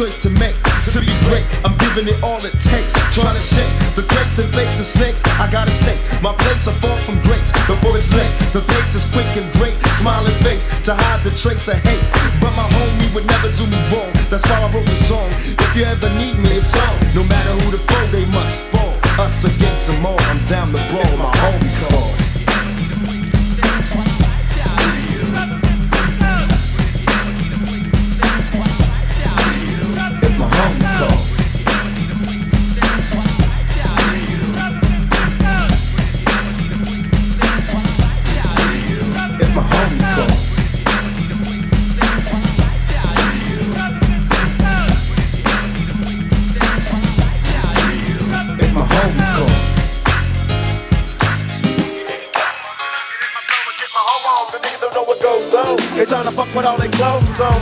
choice to make to be great. I'm giving it all it takes. Trying to shake the crates and fakes and snakes. I gotta take my place. are fall from grace. The it's late, The face is quick and great. Smiling face to hide the trace of.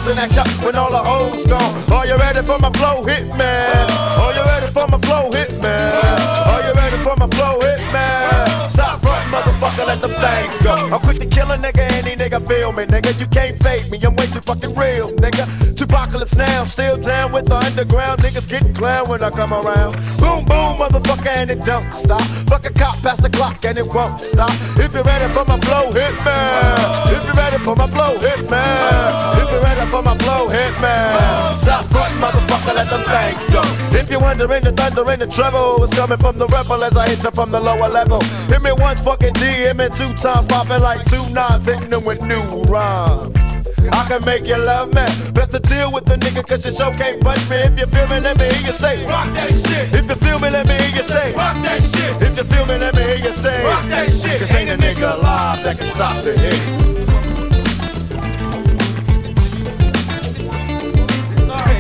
and act up when all the hoes gone. Are you ready for my flow, hit man? Are you ready for my flow, hit man? Are you ready for my flow, hit man? Stop running, motherfucker, let the things go. I'm quick to kill a nigga, any nigga feel me, nigga. You can't fake me, I'm way too fucking real, nigga. Tupacalypse now, still down with the underground. Niggas getting clown when I come around. Boom, boom, motherfucker, and it don't stop. Fuck a cop past the clock and it won't stop. If you're ready for my flow, hit me. If you're ready for my flow, hit me. If you're ready for my flow, hit me. Stop frontin', motherfucker, let them things go. If you're wondering the thunder and the treble, it's coming from the rebel as I hit you from the lower level. Hit me once, fucking D, hit me two times, popping like two nines, hitting them with new rhymes. I can make you love me. Best to deal with the nigga, cause your show can't punch me. If you feel me, let me hear you say, Rock that shit. If you feel me, let me hear you say, Rock that shit. If you feel me, let me hear you say, Rock that shit. Cause ain't a nigga alive that can stop the hit.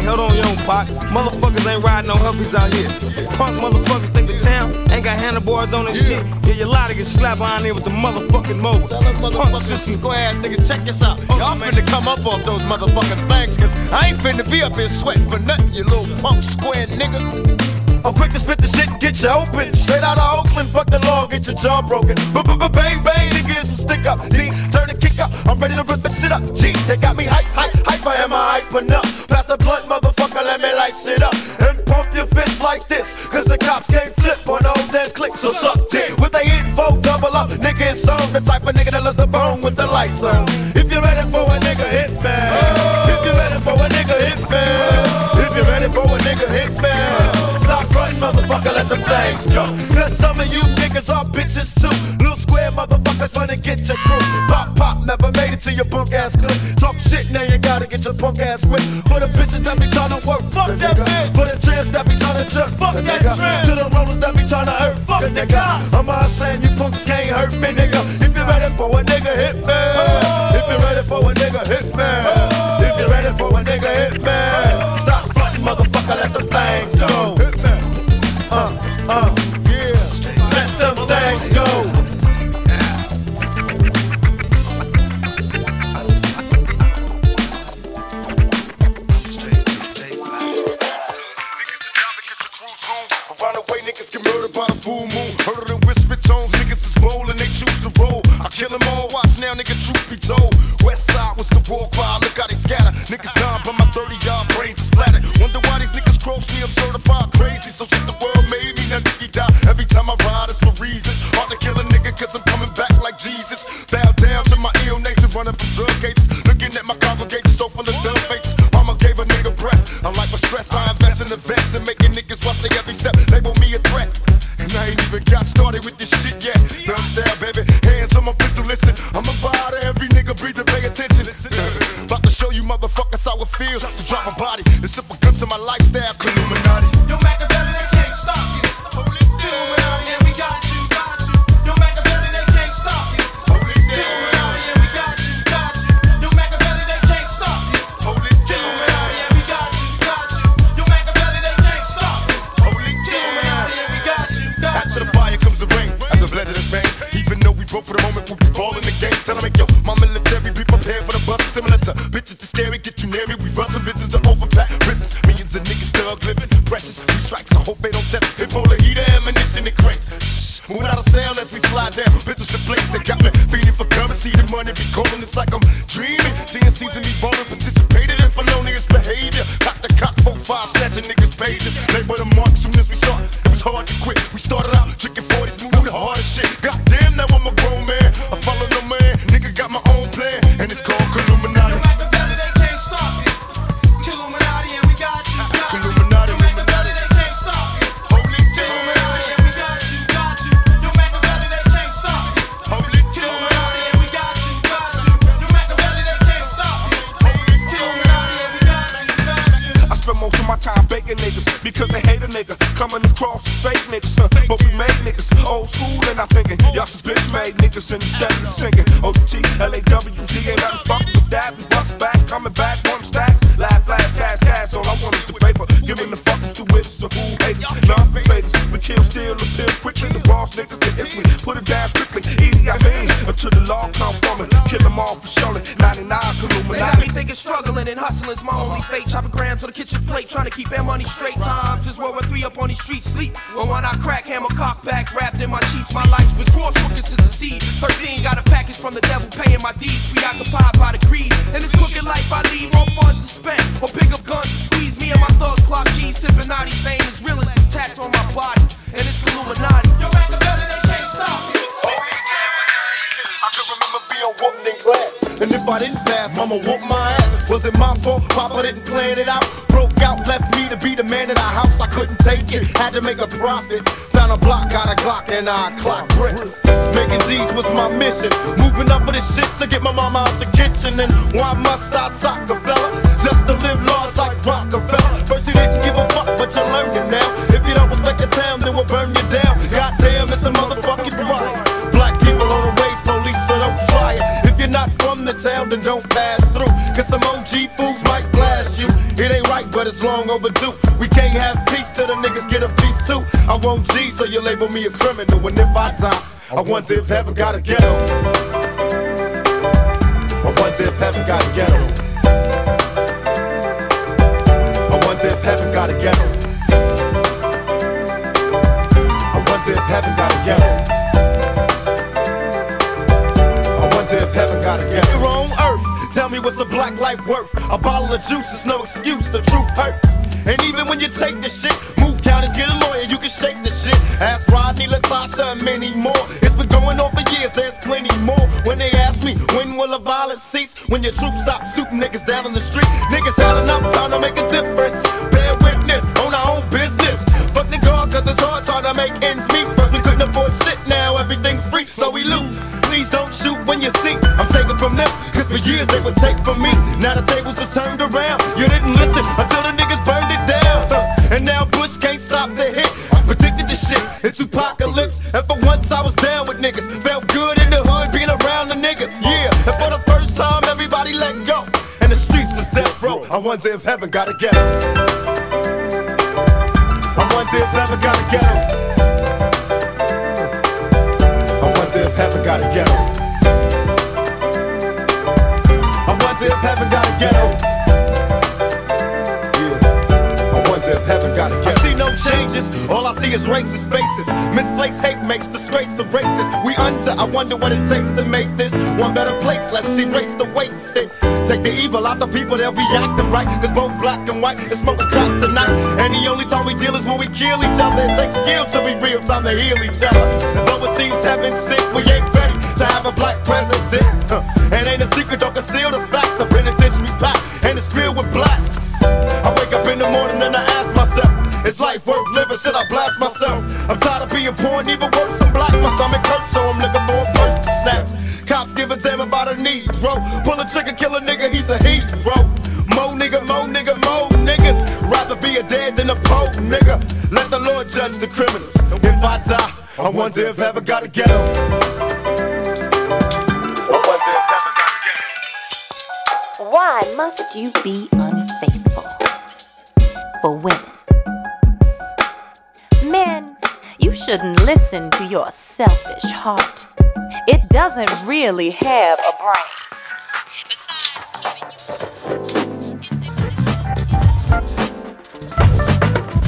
Hey, hold on, young pot. Motherfuckers ain't riding no huffies out here. Punk motherfuckers think the town ain't got handlebars on this shit. Yeah, you lie to get slapped behind here with the motherfucking mobile. Punk system. Square nigga, check this out. Y'all finna come up off those motherfucking things, cause I ain't finna be up here sweating for nothing, you little punk square nigga. I'm quick to spit the shit, get you open. Straight out of Oakland, fuck the law, get your jaw broken. Bang, bang, nigga, it's a stick up. D, turn the kick up. I'm ready to rip the shit up. G, they got me hype, hype, hype. I am a hyping up. Pass the blunt, motherfucker, let me light shit up. And pump your fists like this, cause the cops can't flip on those damn clicks. So suck dick with they info, double up. Nigga, it's on the type of nigga that loves the bone with the lights on. If you're ready for a nigga, hit me. If you're ready for a nigga, hit me. If you're ready for a nigga, hit me. Motherfucker, let them things go. Cause some of you niggas are bitches too. Little square motherfuckers wanna get your crew. Pop, pop, never made it to your punk ass clip. Talk shit, now you gotta get your punk ass whip. For the bitches that be tryna work, fuck that bitch. For the tramps that be tryna jerk, fuck that tramp. To the rollers that be tryna hurt, fuck a nigga. I'm a slam, you punks can't hurt me, nigga. If you're ready for a nigga, hit me. If you're ready for a nigga, hit me. If you're ready for a nigga, hit me. Stop frontin', motherfucker, let the thing go. Started with this shit yet. Years they would take from me. Now the tables are turned around. You didn't listen until the niggas burned it down. And now Bush can't stop the hit. I predicted this shit, it's apocalypse. And for once I was down with niggas. Felt good in the hood being around the niggas. Yeah, and for the first time everybody let go. And the streets is death row. I wonder if heaven got a ghetto. I wonder if heaven got a ghetto. Racist faces. Misplaced hate makes disgrace to races. We under. I wonder what it takes to make this one better place. Let's erase the wasted. Take the evil out the people, they'll be acting right. Cause both black and white is smoking crack tonight. And the only time we deal is when we kill each other. It takes skill to be real, time to heal each other. Though it seems heaven sick, we ain't ready to have a black president. Huh. And ain't a secret, don't conceal the even worse, black. My stomach hurts, so I'm looking for a snatch. Cops give a damn about a Negro. Pull a trigger, kill a nigga, he's a. Mo nigga, mo nigga, mo niggas. Rather be a dead than a nigga. Let the Lord judge the criminals. If I die, I wonder if heaven got. Why must you be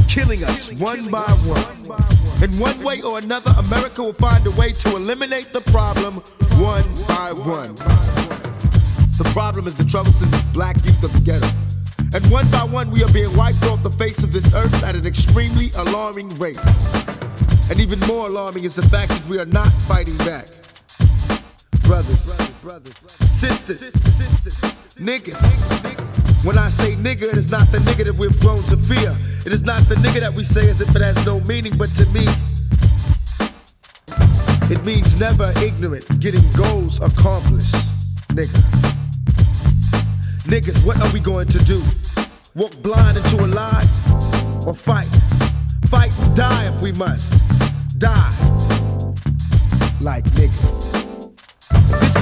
killing us one by one. In one way or another, America will find a way to eliminate the problem one by one. The problem is the troublesome black youth of the ghetto. And one by one, we are being wiped off the face of this earth at an extremely alarming rate. And even more alarming is the fact that we are not fighting back. Brothers, sisters, niggas. When I say nigga, it is not the nigga that we've grown to fear. It is not the nigga that we say as if it has no meaning, but to me, it means never ignorant, getting goals accomplished. Nigga. Niggas, what are we going to do? Walk blind into a lie? Or fight? Fight and die if we must. Die. Like niggas.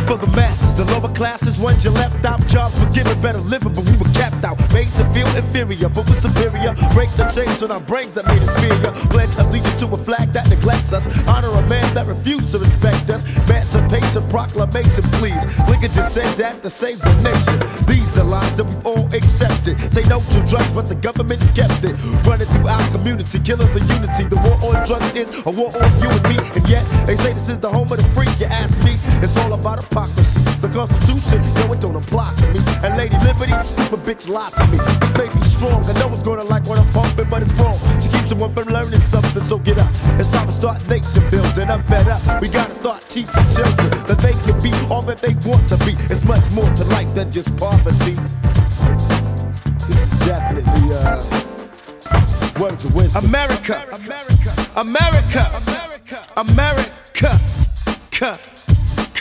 For the masses, the lower classes, ones you left out. Jobs were given better living, but we were capped out. Made to feel inferior, but we're superior. Break the chains on our brains that made us fear. Pledge allegiance to a flag that neglects us. Honor a man that refused to respect us. Emancipation proclamation, please. Lincoln just said that to save the nation. These Are lies that we've all accepted. Say no to drugs, but the government's kept it. Running through our community, killing the unity. The war on drugs is a war on you and me. And yet, they say this is the home of the free. You ask me, it's all about hypocrisy. The Constitution, no, it don't apply to me. And Lady Liberty, stupid bitch, lie to me. This may be strong, I know it's gonna like what I'm pumping, but it's wrong keep someone from learning something. So get up. It's time to start nation building. I'm fed up. We gotta start teaching children that they can be all that they want to be. It's much more to life than just poverty. This is definitely uh, words of wisdom. America, America, America, America, America, America,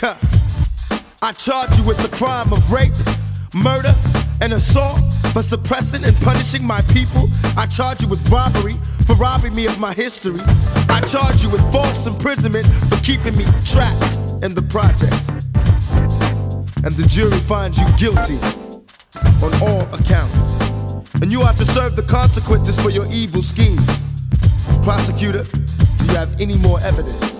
America. I charge you with the crime of rape, murder, and assault for suppressing and punishing my people. I charge you with robbery for robbing me of my history. I charge you with false imprisonment for keeping me trapped in the projects. And the jury finds you guilty on all accounts. And you are to serve the consequences for your evil schemes. Prosecutor, do you have any more evidence?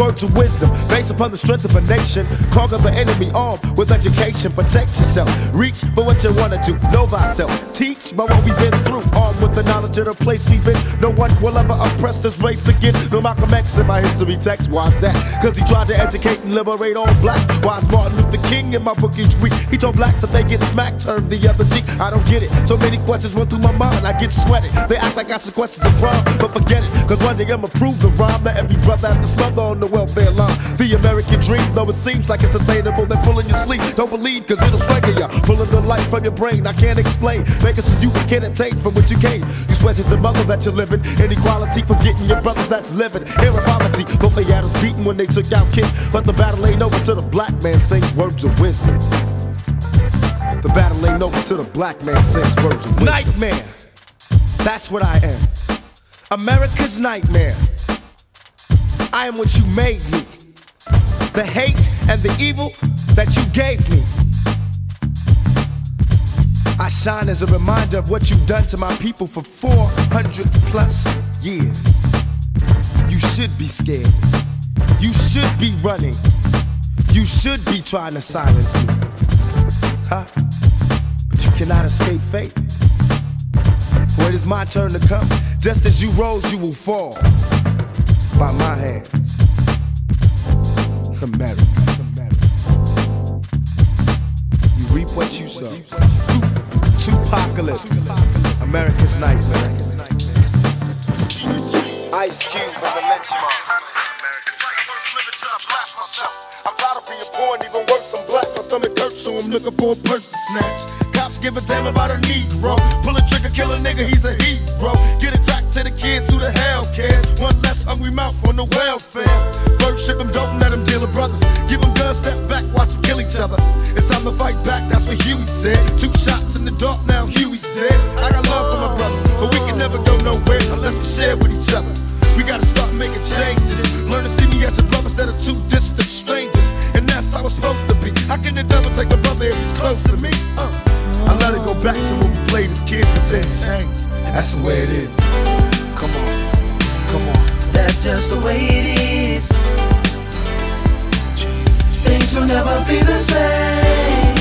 Words of wisdom, based upon the strength of a nation. Conquer the enemy armed with education. Protect yourself. Reach for what you wanna do. Know thyself. Teach by what we've been through. Armed with the knowledge of the place we've been. No one will ever oppress this race again. No Malcolm X in my history text. Why's that? Cause he tried to educate and liberate all blacks. Why's Martin Luther King in my book each week? He told blacks that they get smacked, turn the other cheek. I don't get it. So many questions run through my mind. I get sweaty. They act like I some questions of crime. But forget it. Cause one day I'ma prove the rhyme. That every brother has this mother on the welfare line. The American dream, though it seems like it's attainable, they're pulling your sleep. Don't believe, cause it'll strangle ya. Pulling the life from your brain, I can't explain. Make it so you can't obtain from what you came. You sweat to the mother that you're living. Inequality, forgetting your brother that's living. Here in poverty, both they had us beaten when they took out King. But the battle ain't over till the black man sings words of wisdom. The battle ain't over till the black man sings words of wisdom. Nightmare! That's what I am. America's nightmare. I am what you made me. The hate and the evil that you gave me. I shine as a reminder of what you've done to my people for 400 plus years. You should be scared. You should be running. You should be trying to silence me. Huh? But you cannot escape fate. For it is my turn to come. Just as you rose, you will fall by my hands. America. You reap what you sow. Two Tupacalypse. America's nightmare. Ice Cube and the Lynch. I'm tired of being and even worse, I'm black. My stomach hurts, so I'm looking for a purse to snatch. Cops give a damn about a Negro. Pull a trigger, kill a nigga, he's a hero. Get it back to the kids who the hell cares. One less hungry mouth on the welfare. First ship them, don't let them deal with brothers. Give them guns, step back, watch them kill each other. It's time to fight back, that's what Huey said. Two shots in the dark, now Huey's dead. I got love for my brothers, but we can never go nowhere unless we share with each other. We gotta start making changes. Learn to see me as a brother instead of two distant strangers. And that's how it's supposed to be. How can the devil take a brother if he's close to me? Uh. It go back to when we played as kids, but then changed. That's the way it is. Come on, come on. That's just the way it is. Things will never be the same.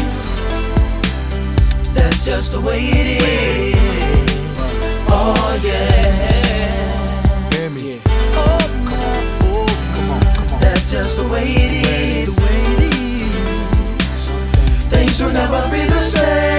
That's just the way it is. Oh yeah. Hear me. That's just the way it is. Things will never be the same.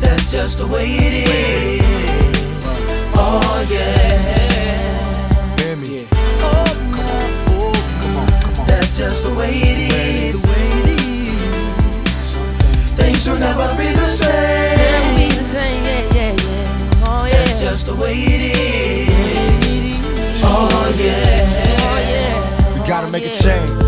That's just the way it is. Oh yeah. Hear me. Oh, That's just the way it is. Things will never be the same. That's just the way it is. Oh, oh yeah. We gotta make a change.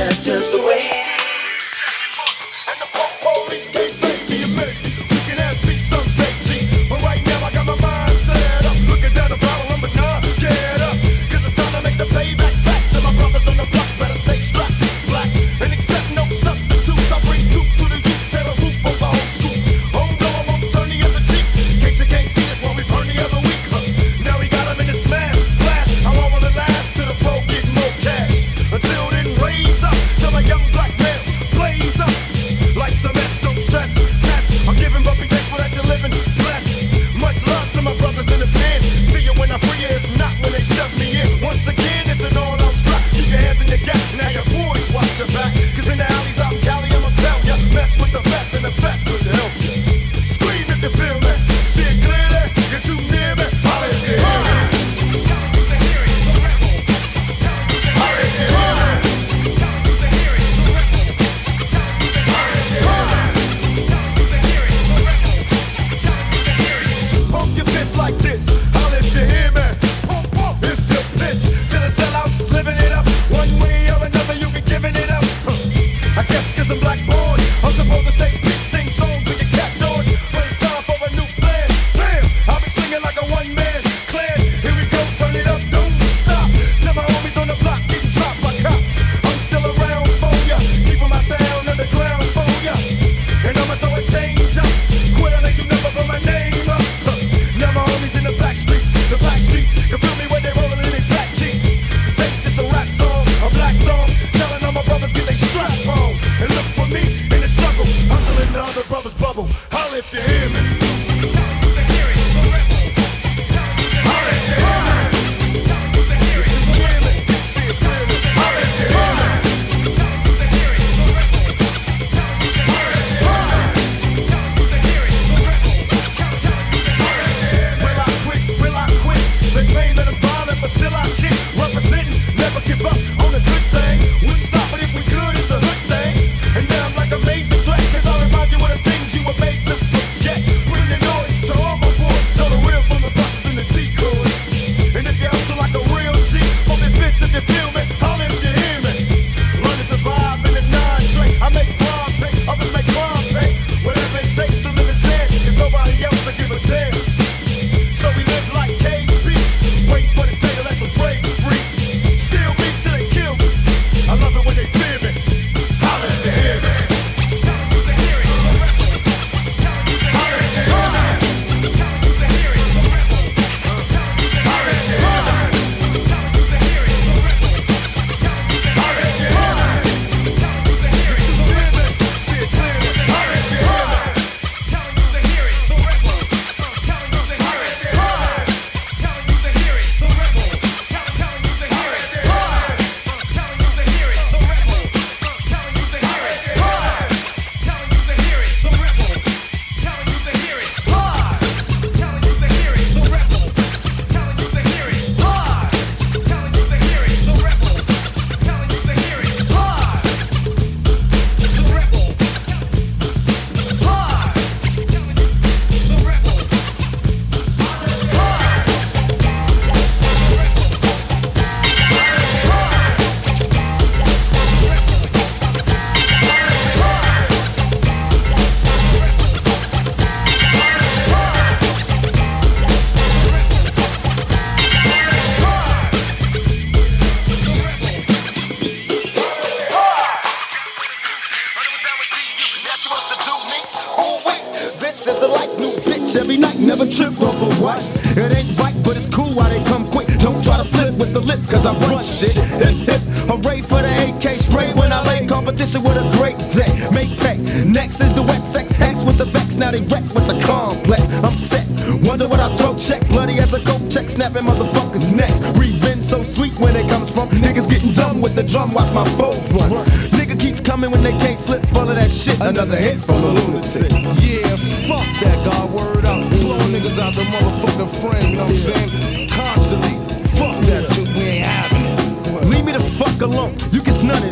That's just the way shove me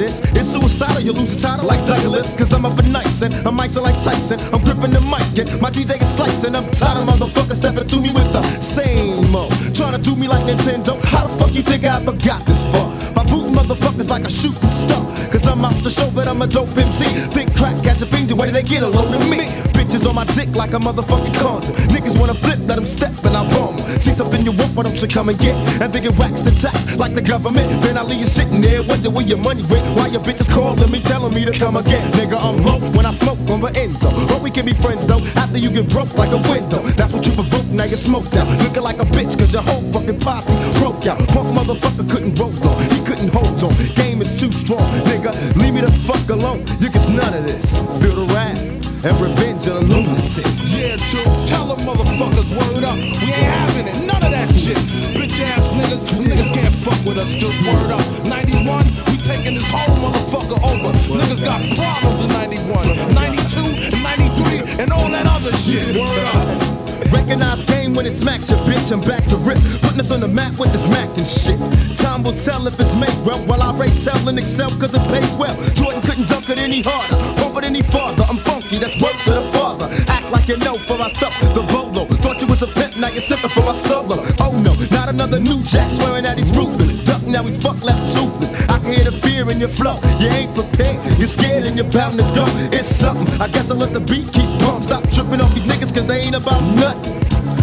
this. It's suicidal. You lose your title like Douglas. Cause I'm up at nice and I'm icing like Tyson. I'm gripping the mic and my DJ is slicing. I'm tired of motherfuckers stepping to me with the same old. Trying to do me like Nintendo. How the fuck you think I ever got this far? My boot motherfuckers like a shooting star. Cause I'm out to show that I'm a dope MC. Think crack, catch a finger, did they get a load of me? Bitches on my dick like a motherfucking condom. Niggas wanna flip, let them step and I bum. See something you want, but don't you come and get? And think it wax the tax like the government. Then I leave you sitting there, wonder where your money went. Why your bitches calling me, telling me to come again? Nigga, I'm low when I smoke on the endo. But we can be friends though, after you get broke like a window. That's what you provoke, now you smoked out. Looking like a bitch, cause your whole fucking posse broke out. Punk motherfucker couldn't roll on, he couldn't hold on. Game is too strong, nigga. Leave me the fuck alone. You get none of this. Feel the wrath and revenge of the lunatic. Yeah, too. Tell them motherfuckers word up. We ain't having it. None of that shit. Bitch ass niggas. Niggas can't fuck with us. Just word up. 91, we taking this whole motherfucker over. Niggas got problems in 91, 92, and 93, and all that other shit. Word up. Recognize game when it smacks your bitch. I'm back to rip, putting us on the map with this Mac and shit. Time will tell if it's made well. While I race hell and excel, cause it pays well. Jordan couldn't dunk it any harder, pump it any farther. I'm funky, that's work to the father. Act like you know, for I thought the bolo. Thought you was a pimp, now you're sipping for my solo. Oh no, not another new jack swearing at he's ruthless. Now we fuck left toothless. I can hear the fear in your flow. You ain't prepared, you're scared and you're bound to go. It's something, I guess I'll let the beat keep pump. Stop tripping off these niggas cause they ain't about nothing.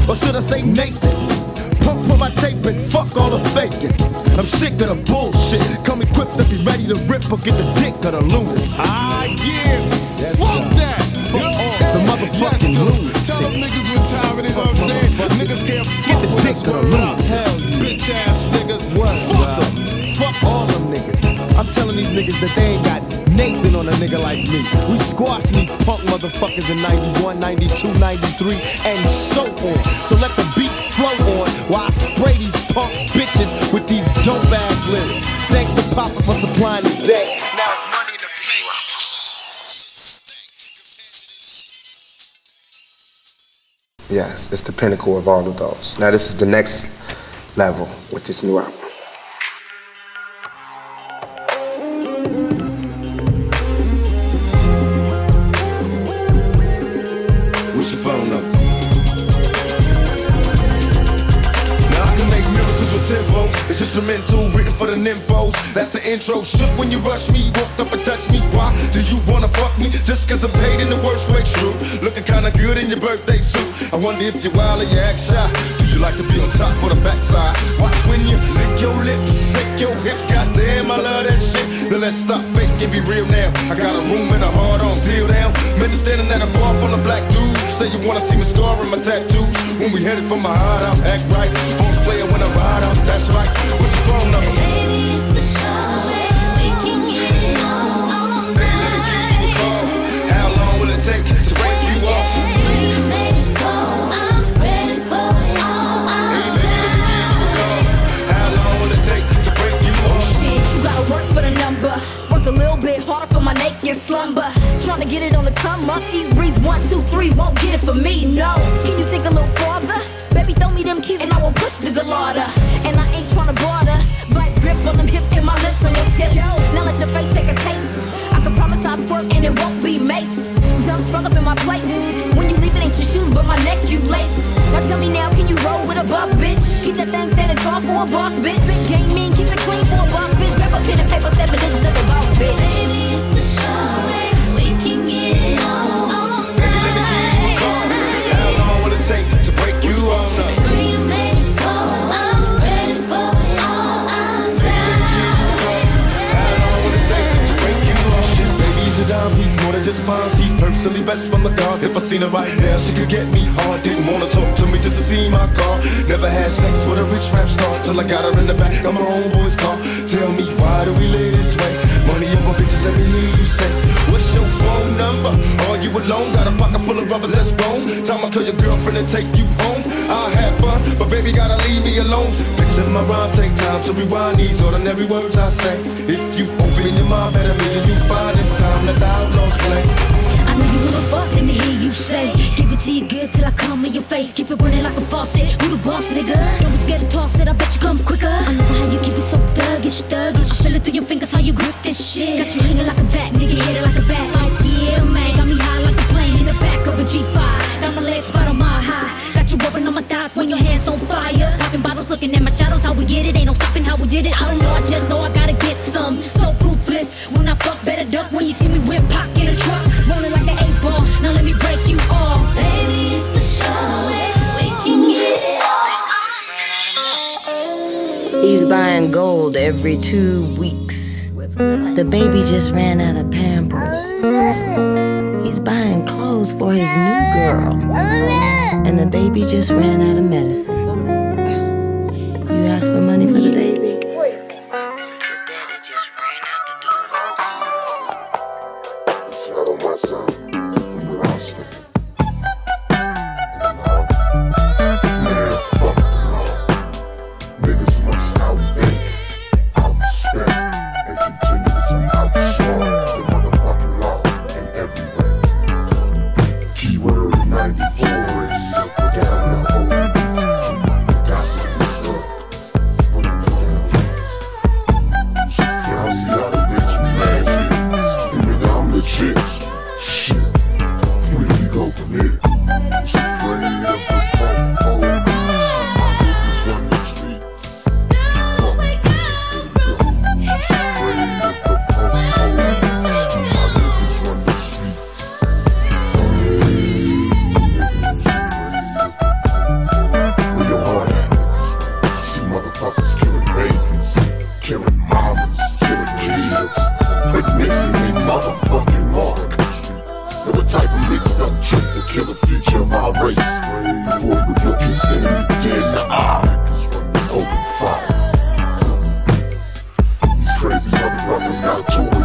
Or should I say Nathan? Pump for my tape and fuck all the faking. I'm sick of the bullshit. Come equipped to be ready to rip or get the dick of the lunatic. Ah, yeah. Motherfucking lunatic. Tell them niggas what time it is. I'm saying niggas can't fuck the with dick us. Word up. Bitch ass niggas. What? Fuck them. Fuck all them niggas. I'm telling these niggas that they ain't got Nathan on a nigga like me. We squashing these punk motherfuckers in 91, 92, 93, and so on. So let the beat flow on while I spray these punk bitches with these dope ass lyrics. Thanks to Papa for supplying the deck. Now Yes, it's the pinnacle of all of those. Now this is the next level with this new album. For. That's the intro. Shook when you rush me, walk up and touch me. Why do you wanna fuck me? Just cause I'm paid in the worst way, true. Looking kinda good in your birthday suit. I wonder if you're wild or you act shy. Do you like to be on top or the backside? Watch when you lick your lips, shake your hips. Goddamn, I love that shit. Then let's stop fake and be real now. I got a room and a heart on deal down. Men just standing at a bar full of black dudes. Say you wanna see me scar and my tattoos. When we headed for my heart out, act right. Boss player when I ride out, that's right. What's your phone number? Bit hard for my naked slumber. Trying to get it on the come up. Ease breeze, one, two, three. Won't get it for me, no. Can you think a little farther? Baby, throw me them keys and I will push the galata. And I ain't trying to border. Vice grip on them hips and my lips on your tip. Now let your face take a taste. I can promise I'll squirt and it won't be mace. Dumb sprung up in my place. When you leave it ain't your shoes, but my neck you lace. Now tell me now, can you roll with a boss bitch? Keep that thing standing tall for a boss bitch. Spit game mean, keep it clean for a boss bitch. Grab a pen and paper, seven digits of a boss bitch. Baby, it's the show. More than just fine. She's personally best from the gods. If I seen her right now, she could get me hard. Didn't wanna talk to me just to see my car. Never had sex with a rich rap star till I got her in the back of my homeboy's car. Tell me why do we live this way? Money over bitches, let me hear you say. What's your phone number? Are you alone? Got a pocket full of rubbers, let's bone. Time I tell your girlfriend and take you home. Have fun, but baby gotta leave me alone. Picture my rhyme, take time to rewind these ordinary words I say. If you open your mind, better it you find it's time let the outlaws play. I know you wanna fuck, let me hear you say. Give it to you good till I come in your face. Keep it running like a faucet. Who the boss, nigga? Don't be scared to toss it, I bet you come quicker. I know how you keep it so thuggish, thuggish. I Feel it through your fingers, how you grip this shit. Got you hanging like a bat, nigga, hit it like a bat. Like, yeah, man, got me high like a plane in the back of a G5. Got my legs. Got you rubbing on my thighs when your hands on fire. Popping bottles, looking at my shadows, how we get it. Ain't no stopping how we did it. I don't know, I just know I gotta get some. So ruthless. When I fuck, better duck when you see me whip pop in a truck. Rolling like an eight ball. Now let me break you off. Baby, it's the show. We can get it He's buying gold every two weeks. The baby just ran out of pampers. He's buying clothes for his new girl. And the baby just ran out of medicine. Motherfuckers got